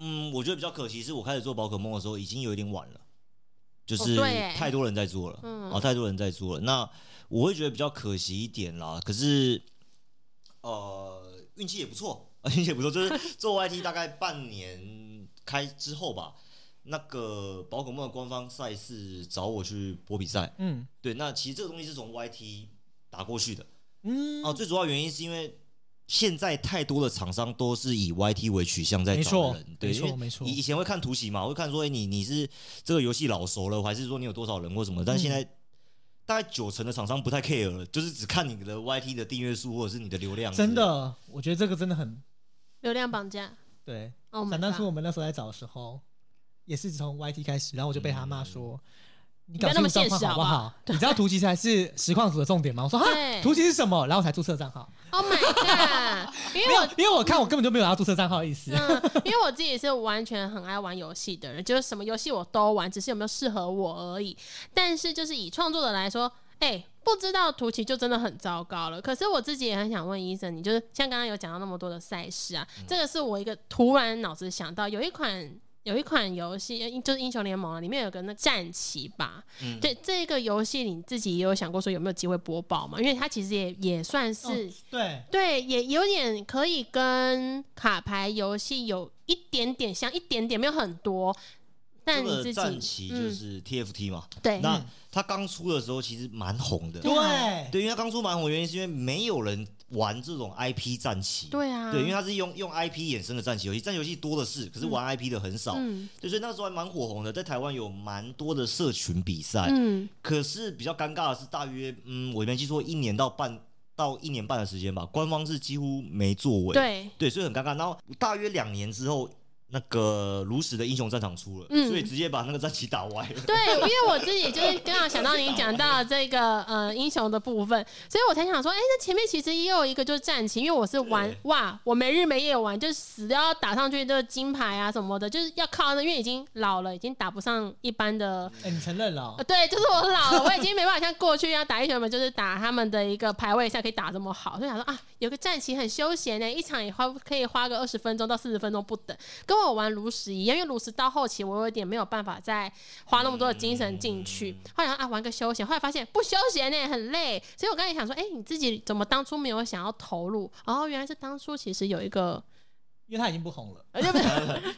嗯，我觉得比较可惜，是我开始做宝可梦的时候已经有一点晚了，就是太多人在做了，嗯哦，太多人在做了。那我会觉得比较可惜一点啦。可是，呃，运气也不错，(laughs) 也不错，就是做 YT 大概半年开之后吧，那个宝可梦的官方赛事找我去播比赛，嗯对，那其实这个东西是从 YT 打过去的。嗯，哦，最主要原因是因为现在太多的厂商都是以 YT 为取向在找人，对，因为没错没错以以前会看图形嘛，会看说，哎、你你是这个游戏老熟了，还是说你有多少人或什么？但现嗯在、大概九成的厂商不太 care 了，就是只看你的 YT 的订阅数或者是你的流量。真，的，我觉得这个真的很流量绑架。对。Oh 想当初我们那时候在找的时候，也是从 YT 开始，然后我就被他骂说。你搞那么现实好不好？(laughs) 你知道图奇才是实况组的重点吗？我说哈对，图奇是什么？然后我才注册账号。Oh my god！(laughs) 因为我，因为我看我根本就没有要注册账号的意思。嗯，因为我自己是完全很爱玩游戏的人，就是什么游戏我都玩，只是有没有适合我而已。但是就是以创作者来说，哎、不知道图奇就真的很糟糕了。可是我自己也很想问医生，你就是像刚刚有讲到那么多的赛事啊，这个是我一个突然脑子想到，有一款。有一款游戏，呃就是英雄联盟啊，里面有个那战旗吧。嗯对这个游戏，你自己也有想过说有没有机会播报嘛？因为它其实也也算是、哦对，对，也有点可以跟卡牌游戏有一点点像，一点点没有很多。但这个你自己战旗就嗯是 TFT 嘛，对。那它刚出的时候其实蛮红的，对，对，因为它刚出蛮红的原因是因为没有人玩这种 IP 战旗，对啊，对，因为它是用用 IP 衍生的战旗游戏，战棋游戏多的是，可是玩 IP 的很少，嗯。对，所以那时候还蛮火红的，在台湾有蛮多的社群比赛，嗯。可是比较尴尬的是，大约嗯，我没记错，一年到半到一年半的时间吧，官方是几乎没作为，对。对，所以很尴尬。然后大约两年之后，那个炉石的英雄战场出了，嗯所以直接把那个战旗打歪了。对，因为我自己就是刚好想到你讲到这个呃英雄的部分，所以我才想说，哎、那前面其实也有一个就是战旗，因为我是玩哇，我没日没夜玩，就是死都要打上去就是金牌啊什么的，就是要靠那，因为已经老了，已经打不上一般的。哎，你承认了哦呃，？对，就是我老了，我已经没办法像过去一样打英雄们，就是打他们的一个排位赛可以打这么好，所以想说啊，有个战旗很休闲呢，一场也花可以花个二十分钟到四十分钟不等，跟我玩炉石一样，因为炉石到后期我有点没有办法再花那么多的精神进去，后来啊玩个休闲，后来发现不休闲呢很累，所以我刚才想说，哎、你自己怎么当初没有想要投入？哦，原来是当初其实有一个，因为他已经不红了。(laughs) 呃，就不是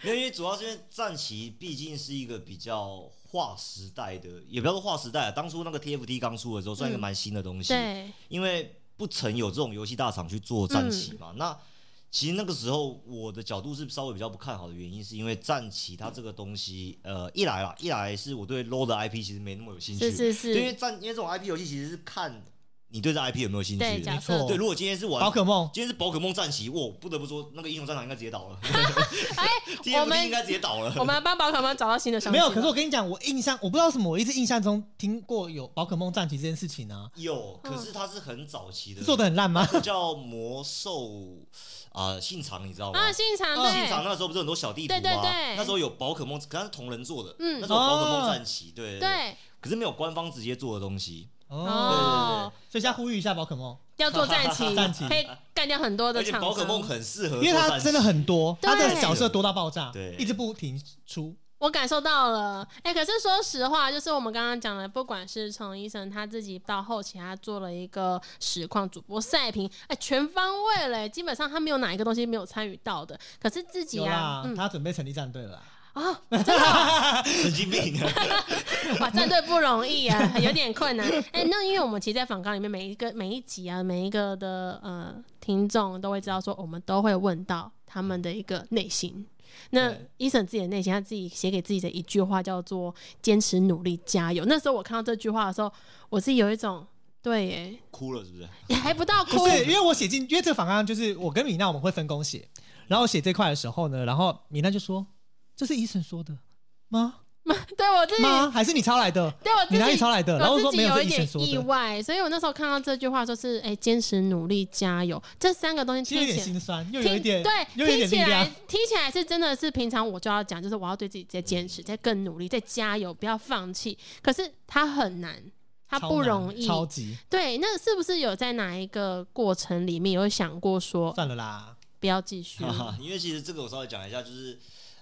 因为因为主要是因为战旗毕竟是一个比较划时代的，也不要说划时代啊。当初那个 TFT 刚出的时候，算一个蛮新的东西。对，因为不曾有这种游戏大厂去做战旗嘛。那其实那个时候我的角度是稍微比较不看好的原因，是因为战旗它这个东西，呃，一来啦，一来是我对 low 的 IP 其实没那么有兴趣，是是是，对因为战因为这种 IP 游戏其实是看你对这 IP 有没有兴趣？对，的。假没错。设对，如果今天是玩宝可梦。今天是宝可梦战旗，我不得不说，那个英雄战场应该直接倒了。(laughs) 哎，(laughs) 我们应该直接倒了。我们帮宝可梦找到新的商机没有，可是我跟你讲，我印象我不知道什么，我一直印象中听过有宝可梦战旗这件事情啊，有，可是它是很早期的，做的很烂吗？叫魔兽啊、信长，你知道吗？啊，信长信长那时候不是很多小地图吗？对对对。那时候有宝可梦，可它是同人做的，嗯。那时候有宝可梦哦。战旗，对对。对，可是没有官方直接做的东西，哦，哦，所以现在呼吁一下宝可梦，要做战旗，(laughs) 战旗。可以干掉很多的而且厂。宝可梦很适合因为它真的很多，对它的角色多到爆炸，对。一直不停出。我感受到了，哎、可是说实话，就是我们刚刚讲的，不管是从医生他自己到后期，他做了一个实况主播赛评，哎、全方位嘞，基本上他没有哪一个东西没有参与到的。可是自己有啊啦，，嗯。他准备成立战队了啦。啊，真的哦 (laughs) 神经病啊。(laughs) 哇，战队不容易啊，有点困难。(laughs) 哎、那因为我们其实，在访纲里面每一个每一集啊，每一个的呃听众都会知道说，我们都会问到他们的一个内心。那对医生自己的内心，他自己写给自己的一句话叫做“坚持努力加油”。那时候我看到这句话的时候，我自己有一种对耶，哭了是不是？也还不到哭不，是，因为我写进，因为这个访纲就是我跟米娜我们会分工写，然后写这块的时候呢，然后米娜就说：“这是医生说的吗？(laughs) 对我自己，吗？还是你抄来的？对我自己你哪里抄来的？”然后自己说没有，这一点医生说的。意外，所以我那时候看到这句话，说是哎，坚持努力加油，这三个东西其实有听起来。点心酸，又有一点，对，又有一听起来点力量。听起来是真的是平常我就要讲，就是我要对自己再坚持，再更努力，再加油，不要放弃。可是它很难，它不容易。超级对，那是不是有在哪一个过程里面有想过说算了啦。不要继续 (laughs) 因为其实这个我稍微讲一下，就是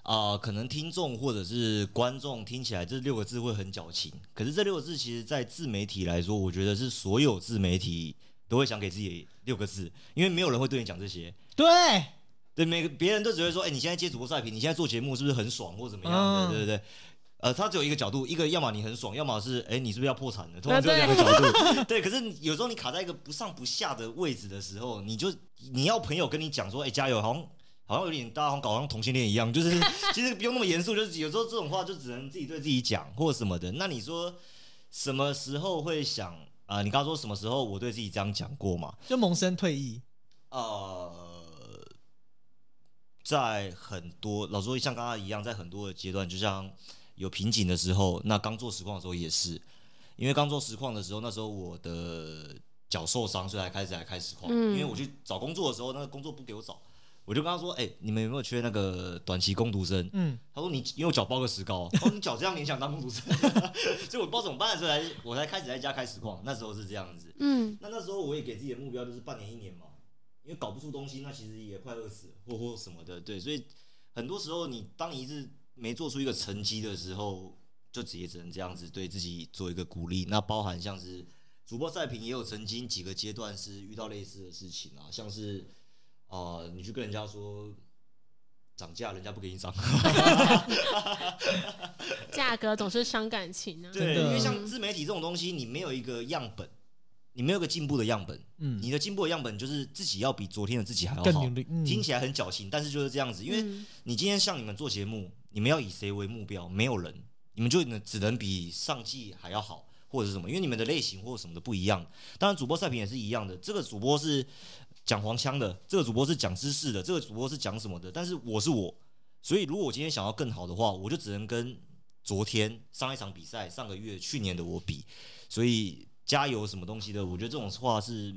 啊、可能听众或者是观众听起来这六个字会很矫情，可是这六个字其实在自媒体来说，我觉得是所有自媒体都会想给自己六个字，因为没有人会对你讲这些。对，对，每个别人都只会说，哎、你现在接主播赛评，你现在做节目是不是很爽或怎么样的，嗯对不对？呃，他只有一个角度，一个要么你很爽，要么是哎、你是不是要破产了？通常只有两个角度。(laughs) 对，可是有时候你卡在一个不上不下的位置的时候，你就你要朋友跟你讲说，哎、加油，好像好像有点大家好像搞得像同性恋一样，就是 (laughs) 其实不用那么严肃，就是有时候这种话就只能自己对自己讲或什么的。那你说什么时候会想啊、你刚刚说什么时候我对自己这样讲过嘛？就萌生退役。呃，在很多老实说，像刚刚一样，在很多的阶段，就像有瓶颈的时候，那刚做实况的时候也是，因为刚做实况的时候，那时候我的脚受伤，所以才开始来开实况。嗯因为我去找工作的时候，那个工作不给我找，我就跟他说：“哎、你们有没有缺那个短期工读生？”嗯，他说你因为我脚包个石膏，他说你脚这样你想当工读生，(laughs) 所以我不知道怎么办的时候才我才开始在家开实况，那时候是这样子。嗯，那那时候我也给自己的目标就是半年一年嘛，因为搞不出东西，那其实也快饿死了，或或什么的，对，所以很多时候你当你一直没做出一个成绩的时候，就直接只能这样子对自己做一个鼓励。那包含像是主播赛评也有曾经几个阶段是遇到类似的事情啊，像是呃你去跟人家说涨价，人家不给你涨，(laughs) 价格总是伤感情啊。对，因为像自媒体这种东西，你没有一个样本，你没有一个进步的样本，嗯，你的进步的样本就是自己要比昨天的自己还要好更努。力，嗯听起来很矫情，但是就是这样子。因为嗯你今天像你们做节目，你们要以谁为目标？没有人，你们就能只能比上季还要好，或者是什么？因为你们的类型或者什么的不一样。当然，主播赛评也是一样的。这个主播是讲黄腔的，这个主播是讲知识的，这个主播是讲什么的。但是我是我，所以如果我今天想要更好的话，我就只能跟昨天上一场比赛、上个月、去年的我比。所以加油什么东西的，我觉得这种话是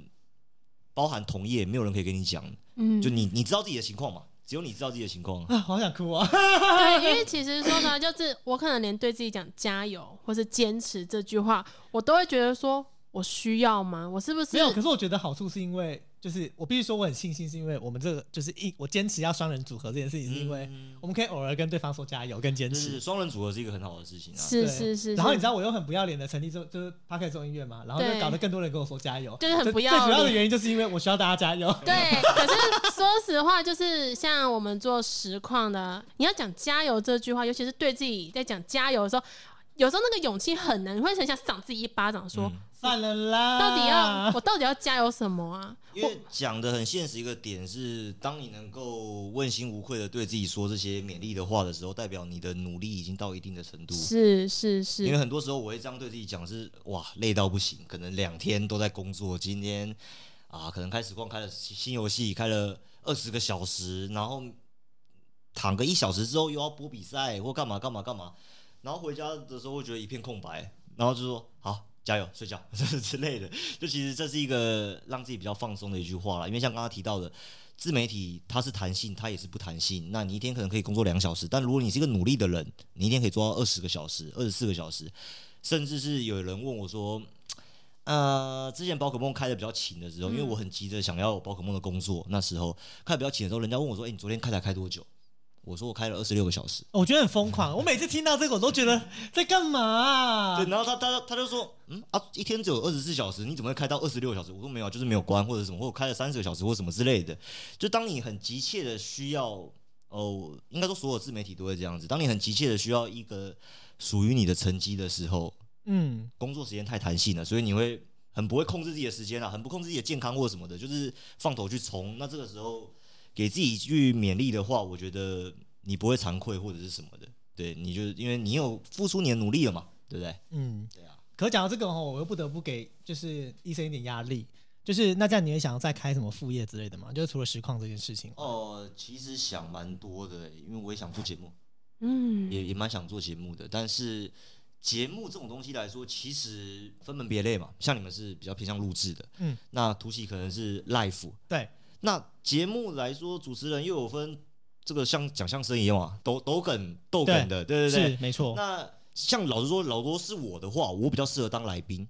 包含同业，没有人可以跟你讲。嗯，就你你知道自己的情况嘛？只有你知道自己的情况。(laughs) 啊，好想哭啊！(laughs) 对，因为其实说呢，就是我可能连对自己讲加油或是坚持这句话，我都会觉得说，我需要吗？我是不是没有，可是我觉得好处是因为，就是我必须说我很庆幸，是因为我们这个就是一我坚持要双人组合这件事情，是因为嗯我们可以偶尔跟对方说加油跟坚持是。双人组合是一个很好的事情啊。是对是是，然后你知道，我又很不要脸的成立这就是 p a r k e 中音乐嘛，然后就搞得更多人跟我说加油，就是很不要最主要的原因就是因为我需要大家加油。对，可是说实话，就是像我们做实况的，你要讲加油这句话，尤其是对自己在讲加油的时候，有时候那个勇气很难，你会很想赏自己一巴掌，说、嗯算了啦，到底要我到底要加油什么啊？因为讲的很现实一个点是，当你能够问心无愧的对自己说这些勉励的话的时候，代表你的努力已经到一定的程度。是是是，因为很多时候我会这样对自己讲是，哇，累到不行，可能两天都在工作，今天啊，可能开始逛开了新新游戏，开了二十个小时，然后躺个一小时之后又要播比赛或干嘛干嘛干嘛，然后回家的时候会觉得一片空白，然后就说好加油睡觉 (laughs) 之类的，就其实这是一个让自己比较放松的一句话啦，因为像刚刚提到的。自媒体它是弹性，它也是不弹性。那你一天可能可以工作两小时，但如果你是一个努力的人，你一天可以做到二十个小时、二十四个小时，甚至是有人问我说，呃，之前宝可梦开的比较勤的时候，因为我很急着想要宝可梦的工作，那时候开的比较勤的时候，人家问我说，哎、你昨天开台开多久？我说我开了二十六个小时。我觉得很疯狂。我每次听到这个，我都觉得在干嘛啊、对，然后他他他就说，嗯啊，一天只有二十四小时，你怎么会开到二十六小时？我说没有啊，就是没有关或者什么，或者开了三十个小时或什么之类的。就当你很急切的需要，哦，应该说所有自媒体都会这样子。当你很急切的需要一个属于你的成绩的时候，嗯，工作时间太弹性了，所以你会很不会控制自己的时间啊，很不控制自己的健康或者什么的，就是放头去冲。那这个时候给自己一句勉励的话，我觉得你不会惭愧或者是什么的。对，你就因为你有付出你的努力了嘛，对不对？嗯，对啊。可是讲到这个哦，我又不得不给就是医生一点压力，就是那这样你也想要再开什么副业之类的吗？就是除了实况这件事情，哦，其实想蛮多的，因为我也想做节目，嗯，也也蛮想做节目的。但是节目这种东西来说，其实分门别类嘛，像你们是比较偏向录制的，嗯，那图奇可能是 live，对，那节目来说，主持人又有分这个像讲相声一样啊，抖抖梗、逗梗的，对对对。是没错，那像老实说，老多是我的话，我比较适合当来宾，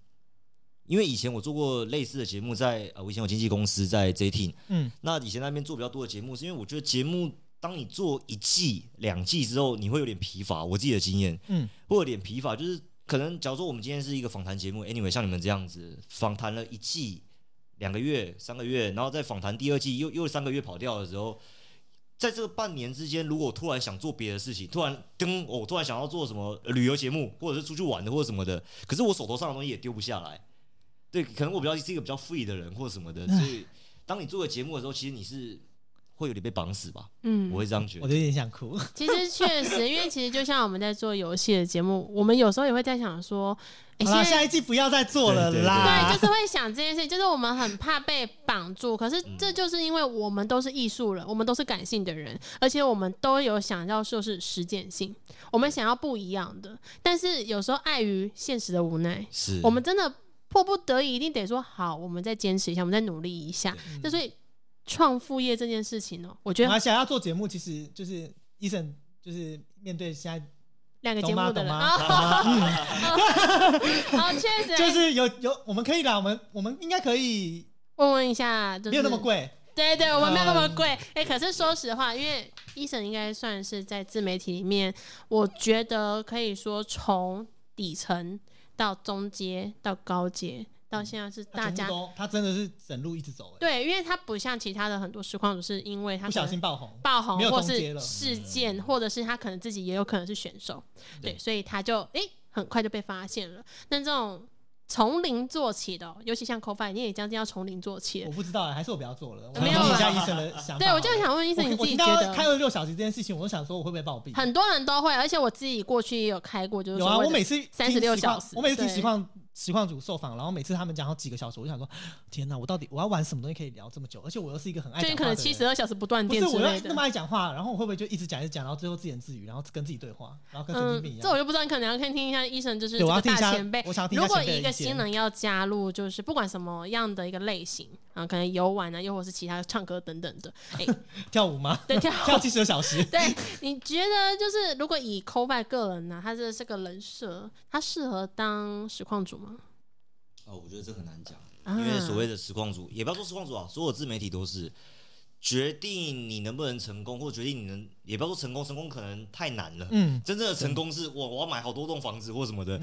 因为以前我做过类似的节目在，呃，我以前有经纪公司在 J T，嗯，那以前那边做比较多的节目，是因为我觉得节目当你做一季、两季之后，你会有点疲乏。我自己的经验，嗯，会有点疲乏，就是可能假如说我们今天是一个访谈节目，anyway，像你们这样子访谈了一季、两个月、三个月，然后再访谈第二季又又三个月跑掉的时候。在这个半年之间，如果突然想做别的事情，突然跟，我突然想要做什么旅游节目，或者是出去玩的，或者什么的，可是我手头上的东西也丢不下来。对，可能我比较是一个比较 free 的人，或者什么的，所以当你做个节目的时候，其实你是会有点被绑死吧？嗯我会这样觉得。我有点想哭。其实确实，因为其实就像我们在做游戏的节目，我们有时候也会在想说，哎、(laughs) 好啦，现在下一季不要再做了啦。对，就是会想这件事，就是我们很怕被绑住。可嗯是这就是因为我们都是艺术人，我们都是感性的人，而且我们都有想要说是实践性，我们想要不一样的。但是有时候碍于现实的无奈，是我们真的迫不得已，一定得说好，我们再坚持一下，我们再努力一下。那所以创副业这件事情哦、我觉得我还想要做节目，其实就是医生，就是面对现在两个节？目的人 (laughs) 好，确实就是有有，我们可以啦，我们我们应该可以，问问一下，就是没有那么贵。对对，我们没有那么嗯贵。哎、可是说实话，因为医生应该算是在自媒体里面，我觉得可以说从底层到中阶到高阶到现在是大家他真的是整路一直走，哎，对，因为他不像其他的很多实况主，是因为他不小心爆红，爆红没有，或是事件，或者是他可能自己也有可能是选手，对，对所以他就诶、很快就被发现了。那这种从零做起的哦、尤其像 CoFi，你也将近要从零做起我。不知道哎，还是我不要做了，我没有听一下医生的想法。对，我就想问医生，你自己觉得？开了六小时这件事情，我就想说我会不会暴毙？很多人都会，而且我自己过去也有开过，就是有啊，所谓的我每次三十六小时我每次实况实况组受访，然后每次他们讲好几个小时，我就想说，天哪，我到底我要玩什么东西可以聊这么久？而且我又是一个很爱就你可能七十二小时不断电之类是我又那么。爱讲话，然后我会不会就一直讲一直讲，然后最后自言自语，然后跟自己对话，然后跟神经病一嗯，样？这我就不知道，你可能要看听一下医生，就是对这个我要听一下大前辈我想。听一下如果一个新人要加入，就是不管什么样的一个类型啊，可能游玩啊，又或是其他唱歌等等的，哎、(laughs) 跳舞吗？对跳跳七十二小时，(laughs) 对，你觉得就是如果以 COBY 个人呢、他这是个人设，他适合当实况主吗？哦，我觉得这很难讲，啊因为所谓的实况组，也不要说实况组啊，所有自媒体都是决定你能不能成功，或决定你能，也不要说成功，成功可能太难了。嗯真正的成功是我我要买好多栋房子或什么的，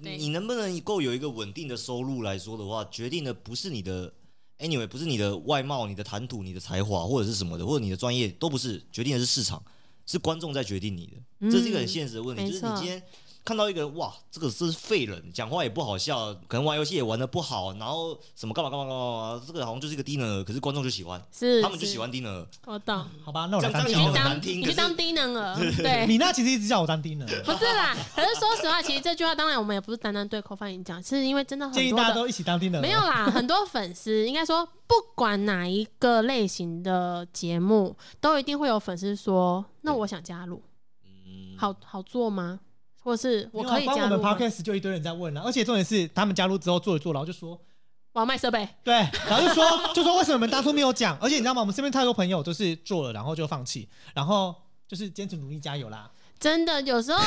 你能不能够有一个稳定的收入来说的话，决定的不是你的，anyway，不是你的外貌、你的谈吐、你的才华或者是什么的，或者你的专业，都不是，决定的是市场，是观众在决定你的，这是一个很现实的问题，就是你今天。看到一个人哇，这个是废人，讲话也不好笑，可能玩游戏也玩的不好，然后什么干嘛干嘛干嘛这个好像就是一个低能儿，可是观众就喜欢，是他们就喜，欢低能儿。我懂。好吧，那我来这样当低。当难听你去当低能儿，对，米娜其实一直叫我当低能，(laughs) 不是啦。可是说实话，其实这句话当然我们也不是单单对 o f i 讲，是因为真的建很多建议 (laughs) 大家都一起当低能。没有啦，很多粉丝应该说，不管哪一个类型的节目，都一定会有粉丝说：“那我想加入，嗯，好好做吗？或是我可以光我们加入吗？podcast 就一堆人在问了，而且重点是他们加入之后做一做，然后就说我要卖设备。对，然后就说 (laughs) 就说为什么你们当初没有讲？而且你知道吗？我们身边太多朋友都是做了，然后就放弃，然后就是坚持努力加油啦。真的，有时候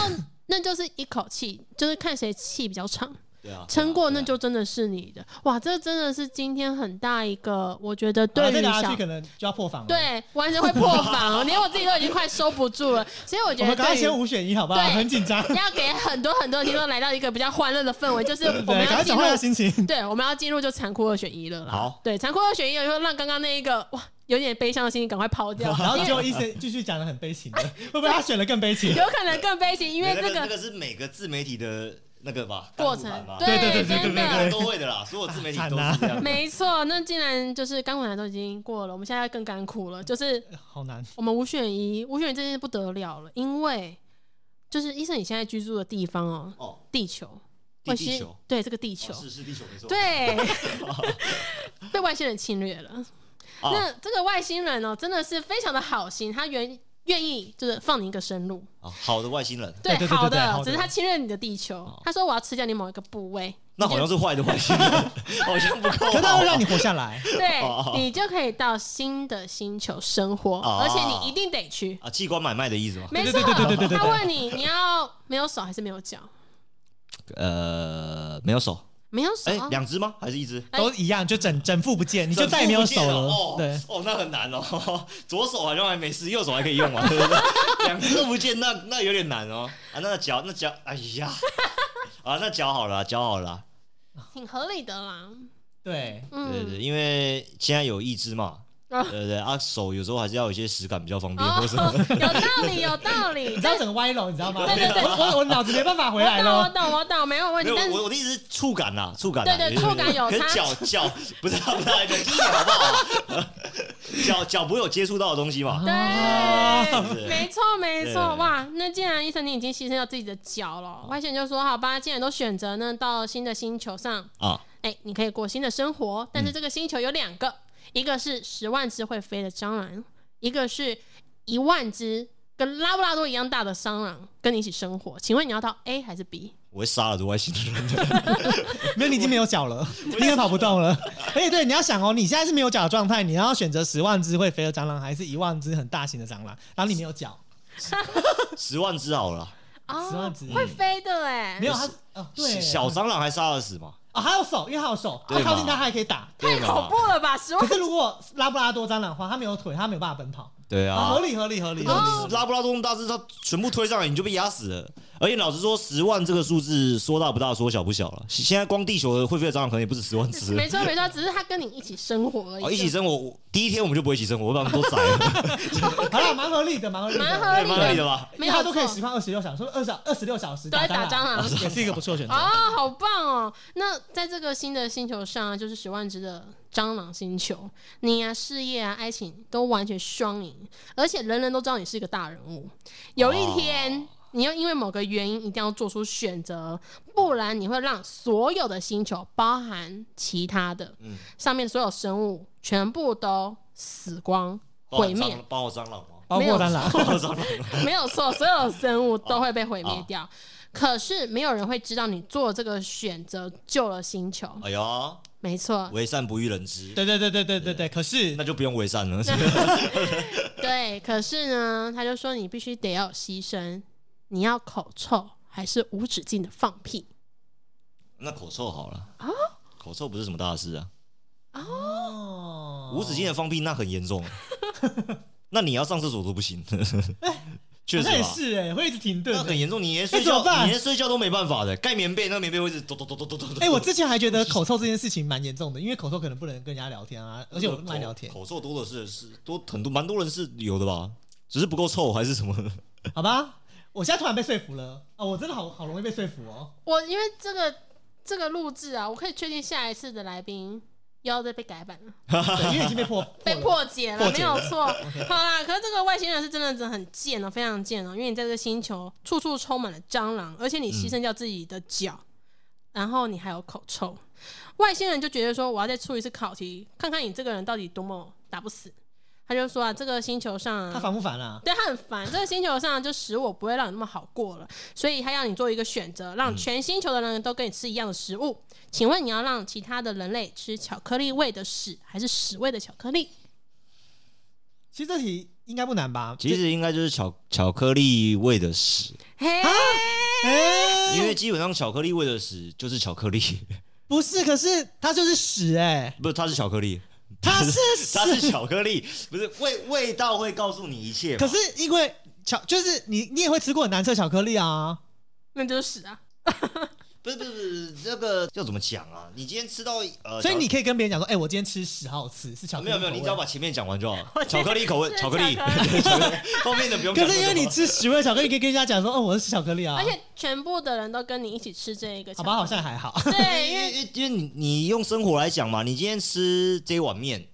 那就是一口气，就是看谁气比较长，对啊，撑过那就真的是你的。哇，这真的是今天很大一个，我觉得对于小可能就要破防了。，对完全会破防哦，(laughs) 连我自己都已经快收不住了。所以我觉得我们刚刚先五选一好不好？很紧张。要给很多很多听众来到一个比较欢乐的氛围，就是我们要进入心情。对，我们要进入就残酷二选一了啦。好，对，残酷二选一，会让刚刚那一个哇有点悲伤的心情赶快抛掉，(laughs) 然后因为就医生继续讲的很悲情的，会不会他选的更悲情？(laughs) 有可能更悲情，因为这个那个那个是每个自媒体的那个吧过程对对对每个人的。都会的啦，所有自媒体都是这样。没错，那既然就是甘苦谈都已经过了，我们现在更甘苦了。就是好难。我们五选一，五选一这件事不得了了，因为就是医生你现在居住的地方哦，哦，地球，地外星球，对这个地球哦，是是地球没错。对，被外星人侵略了。啊那这个外星人哦，真的是非常的好心，他愿愿意就是放你一个生路，啊，好的外星人，对对对对好的，好的只是他侵略你的地球。他说我要吃掉你某一个部位，那好像是坏的外星人，(laughs) 好像不够可他好会让你活下来。对哦你就可以到新的星球生活，哦而且你一定得去。啊，器官买卖的意思吗？没错，对对对对对对对他问你你要没有手还是没有脚？呃，没有手，没有手两只吗？还是一只？哎都一样，就整整副不见，你就再也没有手了。哦对，哦，那很难哦。(laughs) 左手好像还没事，右手还可以用嘛，对不对？(laughs) 两只都不见，那那有点难哦。啊，那脚，那脚，哎呀，(laughs) 啊，那脚好了啊，脚好了啊。挺合理的啦。对，嗯，对对，因为现在有一只嘛，啊 (laughs) 对对对啊，手有时候还是要有一些实感比较方便，哦或者什么。有道理，有道理。你知道整个歪楼，你知道吗？对对对我我我脑子没办法回来我懂，我。懂，我懂，没有问没有，。题但是我我的意思是触感呐，触感啦。对对触感有差脚脚不是不是，冷静一点好不好？(laughs) 脚脚不会有接触到的东西嘛？对，是没错没错，哇！那既然医生你已经牺牲掉自己的脚了，外星人就说好吧，既然都选择呢到新的星球上，啊，哎，你可以过新的生活，但是这个星球有两个，一个是十万只会飞的蟑螂，一个是一万只跟拉布拉多一样大的蟑螂跟你一起生活，请问你要到 A 还是 B？我会杀了这外星人。(laughs) 没有，你已经没有脚了，应该跑不动了。而且对，你要想哦，你现在是没有脚的状态，你要选择十万只会飞的蟑螂，还是一万只很大型的蟑螂？然后你没有脚，十万只好了啊，哦10万只会飞的哎没，有它哦，对，小蟑螂还杀得死吗？哦，还有手，因为还有手，它对嘛靠近它它还可以打。太对嘛恐怖了吧！十万可是如果拉布拉多蟑螂的话，它没有腿，它没有办法奔跑。对啊啊，合，理合理合理合哦理。拉布拉多那么大只，它全部推上来你就被压死了。而且老实说，十万这个数字说大不大，说小不小了。现在光地球的会飞的蟑螂可能也不止十万只。没错没错，只是他跟你一起生活而已。哦，一起生活，我第一天我们就不会一起生活，我把他们都宰了，(laughs) 好了，蛮合理的，蛮合理的，蛮合对理的。蛮合理的吧？没有他都可以错实况二十六小时，二十二十六小时都 (laughs) 在打蟑蟑螂也是一个不错选择。啊，好棒哦！那在这个新的星球上啊，就是十万只的蟑螂星球，你啊事业啊爱情都完全双赢，而且人人都知道你是一个大人物。有一天，你要因为某个原因一定要做出选择，不然你会让所有的星球，包含其他的，嗯上面所有生物全部都死光毁灭。包括蟑螂吗？包括蟑螂，包括蟑螂，(laughs) 没有错，所有生物都会被毁灭掉。可是没有人会知道你做这个选择救了星球。哎呦，没错，为善不欲人知，对对对对对对对。可是那就不用为善了。(laughs) 对。可是呢，他就说你必须得要有牺牲，你要口臭还是无止境的放屁？那口臭好了啊口臭不是什么大事啊，哦，无止境的放屁那很严重，(laughs) 那你要上厕所都不行，(laughs) 确实那也？是哎，会一直停顿的。那很严重，你连睡觉你连睡觉都没办法的，盖棉被那个棉被会一直咚咚咚咚咚咚咚。哎，我之前还觉得口臭这件事情蛮严重的，因为口臭可能不能跟人家聊天啊，而且我不爱聊天，口臭多的是是多很多蛮多人是有的吧，只是不够臭还是什么？(laughs) 好吧？我现在突然被说服了哦，我真的好好容易被说服哦。我因为这个这个录制啊，我可以确定下一次的来宾又要再被改版了。对，因为已经被破 (laughs) 被破解了，破解了没有错。(laughs) 好啦，可是这个外星人是真的真的很贱哦，非常贱哦，因为你在这个星球处处充满了蟑螂，而且你牺牲掉自己的脚，然后你还有口臭。外星人就觉得说，我要再出一次考题，看看你这个人到底多么打不死。他就说啊，这个星球上啊。他烦不烦啊？对他很烦，这个星球上就使我不会让你那么好过了，所以他要你做一个选择，让全星球的人都跟你吃一样的食物。请问你要让其他的人类吃巧克力味的屎，还是屎味的巧克力？其实这题应该不难吧？其实应该就是巧巧克力味的屎，因为基本上巧克力味的屎就是巧克力，(laughs) 不是，可是它就是屎哎，不是它是巧克力，它是 (laughs) 它是。巧克力，不是味味道会告诉你一切。可是因为巧，就是你你也会吃过很难吃的巧克力啊。那就是屎啊！不是不是不是这个要怎么讲啊？你今天吃到呃，所以你可以跟别人讲说，哎、我今天吃屎，好好吃，是巧克力没有没有，你只要把前面讲完就好了。(laughs) 巧克力口味，巧克力，(laughs) 后面的不用讲可。是因为你吃屎味巧克力，可以跟人家讲说，哦，我是吃巧克力啊。而且全部的人都跟你一起吃这一个，好吧，好像还好。对，因为 (laughs) 因为你你用生活来讲嘛，你今天吃这碗面，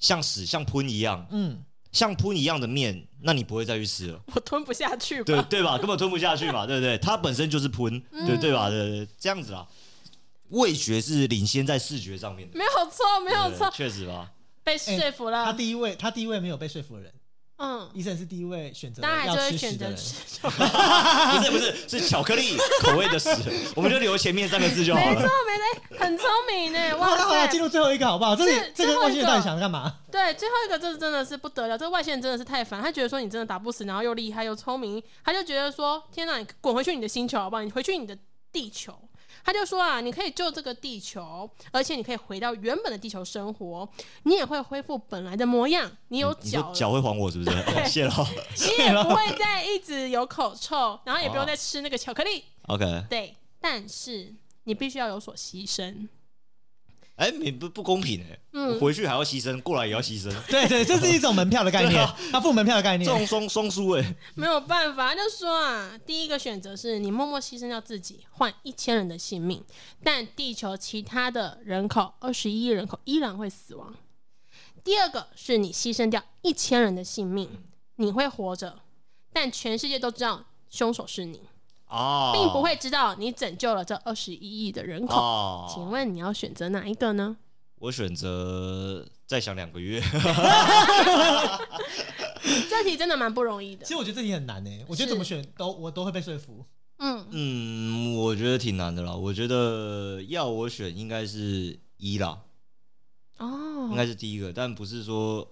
像屎像喷一样，嗯，像喷一样的面，那你不会再去吃了，(laughs) 我吞不下去吧？对对吧？根本吞不下去嘛，(laughs) 对不对？它本身就是喷，嗯对对吧？对对对，这样子啦。味觉是领先在视觉上面的，没有错，没有错，确实吧？被说服了。他第一位，他第一位没有被说服的人，嗯，医生是第一位选择当然就会选择吃屎的人。吃。(laughs) 不是不是，是巧克力口味的屎，我们就留前面三个字就好没错，了。没错，很聪明呢！好了好了，哇塞进，入最后一个好不好？这是里这最后一个个外星人到底想干嘛？对，最后一个这真的是不得了，这个外星人真的是太烦，他觉得说你真的打不死，然后又厉害又聪明，他就觉得说天哪，你滚回去你的星球好不好？你回去你的地球。他就说啊，你可以救这个地球，而且你可以回到原本的地球生活，你也会恢复本来的模样。你有脚脚会还我是不是？(laughs) 哦谢了。(laughs) 你也不会再一直有口臭，然后也不用再吃那个巧克力。OK，对，但是你必须要有所牺牲。哎，你不不公平哎，嗯我回去还要牺牲，过来也要牺牲，(laughs) 对对，这是一种门票的概念，他付门票的概念。这种双双输哎。没有办法，就说啊，第一个选择是你默默牺牲掉自己，换一千人的性命，但地球其他的人口二十一亿人口依然会死亡。第二个是你牺牲掉一千人的性命，你会活着，但全世界都知道凶手是你，哦，并不会知道你拯救了这二十一亿的人口。哦。请问你要选择哪一个呢？我选择再想两个月。(laughs) 这题真的蛮不容易的其。实我觉得这题很难呢，我觉得怎么选都我都会被说服。嗯，嗯，我觉得挺难的啦。我觉得要我选，应该是一啦，哦应哦，该是第一个，但不是说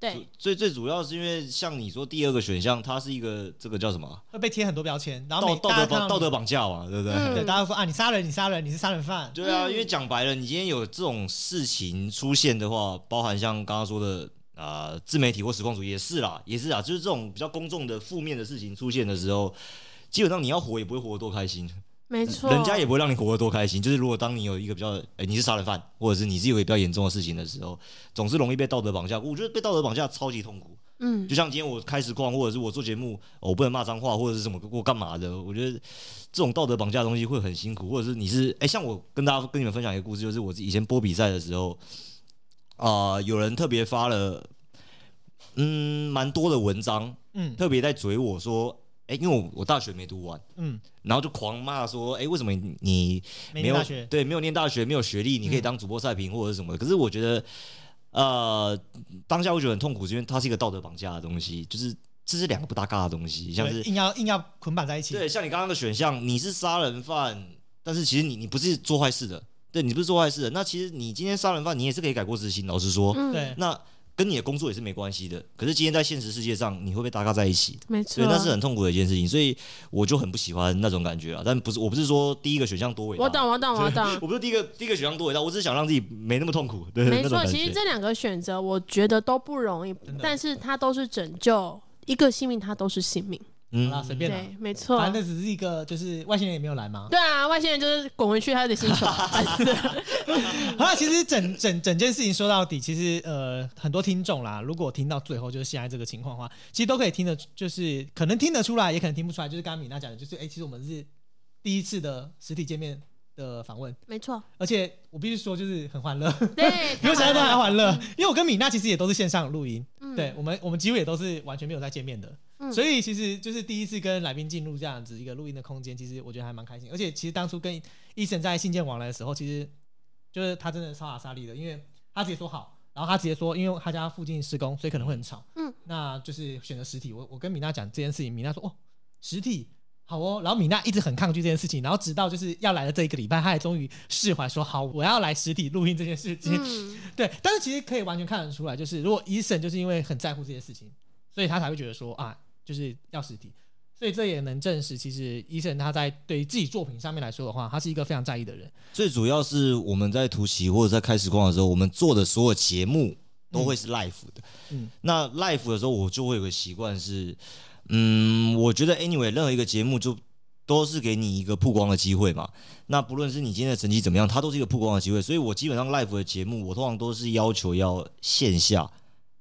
对，最最主要是因为像你说第二个选项，它是一个这个叫什么啊？会被贴很多标签，然后道德绑道德绑架嘛，对不对？嗯。对，大家说啊，你杀人，你杀人，你是杀人犯。对啊，嗯。因为讲白了，你今天有这种事情出现的话，包含像刚刚说的啊、自媒体或实况主义也是啦，也是啊，就是这种比较公众的负面的事情出现的时候，基本上你要活也不会活得多开心，没错，人家也不会让你活得多开心。就是如果当你有一个比较，哎、你是杀人犯，或者是你是有一个比较严重的事情的时候，总是容易被道德绑架。我觉得被道德绑架超级痛苦。嗯就像今天我开实况，或者是我做节目，哦我不能骂脏话，或者是什么我干嘛的？我觉得这种道德绑架的东西会很辛苦，或者是你是哎、像我跟大家跟你们分享一个故事，就是我以前播比赛的时候，啊、有人特别发了嗯蛮多的文章，嗯特别在嘴我说，哎、因为我我大学没读完，嗯，然后就狂骂说，哎、为什么你你没有大学，对没有念大学，没有学历，你可以嗯当主播赛评或者是什么的？可是我觉得，呃，当下我觉得很痛苦，是因为它是一个道德绑架的东西，就是这是两个不搭嘎的东西，像是硬要硬要捆绑在一起。对，像你刚刚的选项，你是杀人犯，但是其实你你不是做坏事的，对你不是做坏事的，那其实你今天杀人犯，你也是可以改过自新。老实说，嗯，对那跟你的工作也是没关系的。可是今天在现实世界上，你会被搭嘎在一起，没错对，，那是很痛苦的一件事情，所以我就很不喜欢那种感觉啊。但不是，我不是说第一个选项多伟大，我懂，我懂，我懂。(laughs) 我不是第一个第一个选项多伟大，我只是想让自己没那么痛苦，对，没错。其实这两个选择，我觉得都不容易，但是它都是拯救一个性命，它都是性命。嗯好啦，随便啦，对，没错。反正那只是一个，就是外星人也没有来嘛。对啊，外星人就是滚回去他的星球。(laughs) (laughs) 好啦，其实整整整件事情说到底，其实呃很多听众啦，如果听到最后就是现在这个情况的话，其实都可以听得，就是可能听得出来，也可能听不出来。就是刚刚米娜讲的，就是哎、其实我们是第一次的实体见面的访问，没错，而且我必须说就是很欢乐，(laughs) 对，比我想象中还欢乐。因为我跟米娜其实也都是线上录音，嗯对我们我们几乎也都是完全没有在见面的。嗯所以其实就是第一次跟来宾进入这样子一个录音的空间，其实我觉得还蛮开心。而且其实当初跟医生在信件往来的时候，其实就是他真的超打沙利的，因为他直接说好，然后他直接说，因为他家附近施工，所以可能会很吵。嗯，那就是选择实体。我我跟米娜讲这件事情，米娜说哦，实体。好哦，然后米娜一直很抗拒这件事情，然后直到就是要来的这一个礼拜，她也终于释怀说好，我要来实体录音这件事情。嗯，(laughs) 对，但是其实可以完全看得出来，就是如果医生就是因为很在乎这件事情，所以他才会觉得说啊，就是要实体。所以这也能证实，其实医生他在对于自己作品上面来说的话，他是一个非常在意的人。最主要是我们在突袭或者在开始逛的时候，我们做的所有节目都会是 live 的。嗯那 live 的时候，我就会有个习惯是，嗯，我觉得 anyway 任何一个节目就都是给你一个曝光的机会嘛。那不论是你今天的成绩怎么样，它都是一个曝光的机会。所以我基本上 live 的节目，我通常都是要求要线下。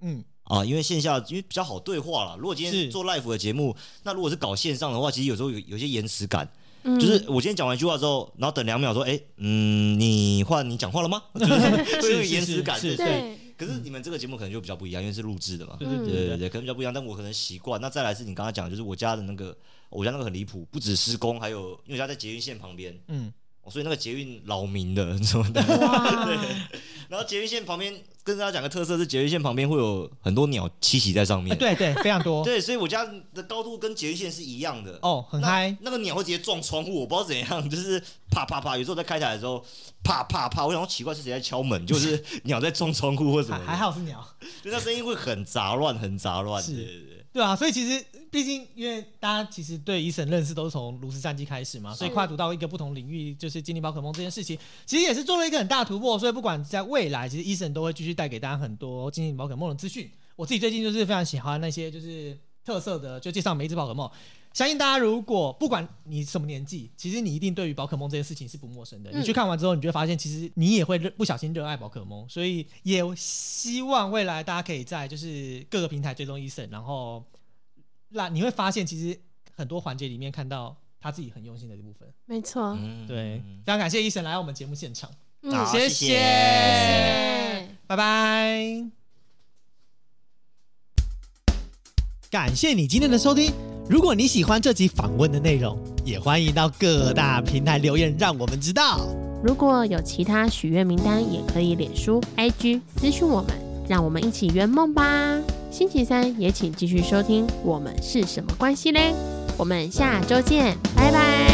嗯，啊，因为线下因为比较好对话了。如果今天做 live 的节目，那如果是搞线上的话，其实有时候有有些延迟感。嗯就是我今天讲完一句话之后，然后等两秒说，哎、嗯，你换你讲话了吗？(laughs) 就是有延迟感。是是对对，可是你们这个节目可能就比较不一样，因为是录制的嘛。对对嗯对对对对对，可能比较不一样，但我可能习惯。那再来是你刚刚讲，就是我家的那个，我家那个很离谱，不止施工，还有因为我家在捷运线旁边，嗯，哦所以那个捷运扰民的 (laughs) 什么的。哇，(laughs) 然后捷运线旁边，跟大家讲个特色是，捷运线旁边会有很多鸟栖息在上面。哎对对，非常多。(laughs) 对，所以我家的高度跟捷运线是一样的。哦，很那嗨。那个鸟会直接撞窗户，我不知道怎样，就是啪啪啪。有时候在开台的时候，啪啪啪，我想说奇怪是谁在敲门，就是鸟在撞窗户或什么还好是鸟，就那声音会很杂乱，很杂乱。是对啊，所以其实毕竟因为大家其实对医生认识都是从炉石战记开始嘛，所以跨足到一个不同领域，就是精灵宝可梦这件事情，其实也是做了一个很大突破。所以不管在未来，其实医生都会继续带给大家很多精灵宝可梦的资讯。我自己最近就是非常喜欢那些就是特色的，就介绍每一只宝可梦。相信大家如果不管你什么年纪，其实你一定对于宝可梦这件事情是不陌生的。嗯你去看完之后，你就会发现，其实你也会热不小心热爱宝可梦。所以也希望未来大家可以在就是各个平台追踪医生，然后让你会发现，其实很多环节里面看到他自己很用心的一部分。没错，嗯对，非常感谢医生来我们节目现场，嗯，好谢谢谢谢拜拜。感谢你今天的收听。如果你喜欢这集访问的内容，也欢迎到各大平台留言，让我们知道。如果有其他许愿名单，也可以脸书、IG 私讯我们，让我们一起圆梦吧。星期三也请继续收听《我们是什么关系嘞》，我们下周见，拜拜。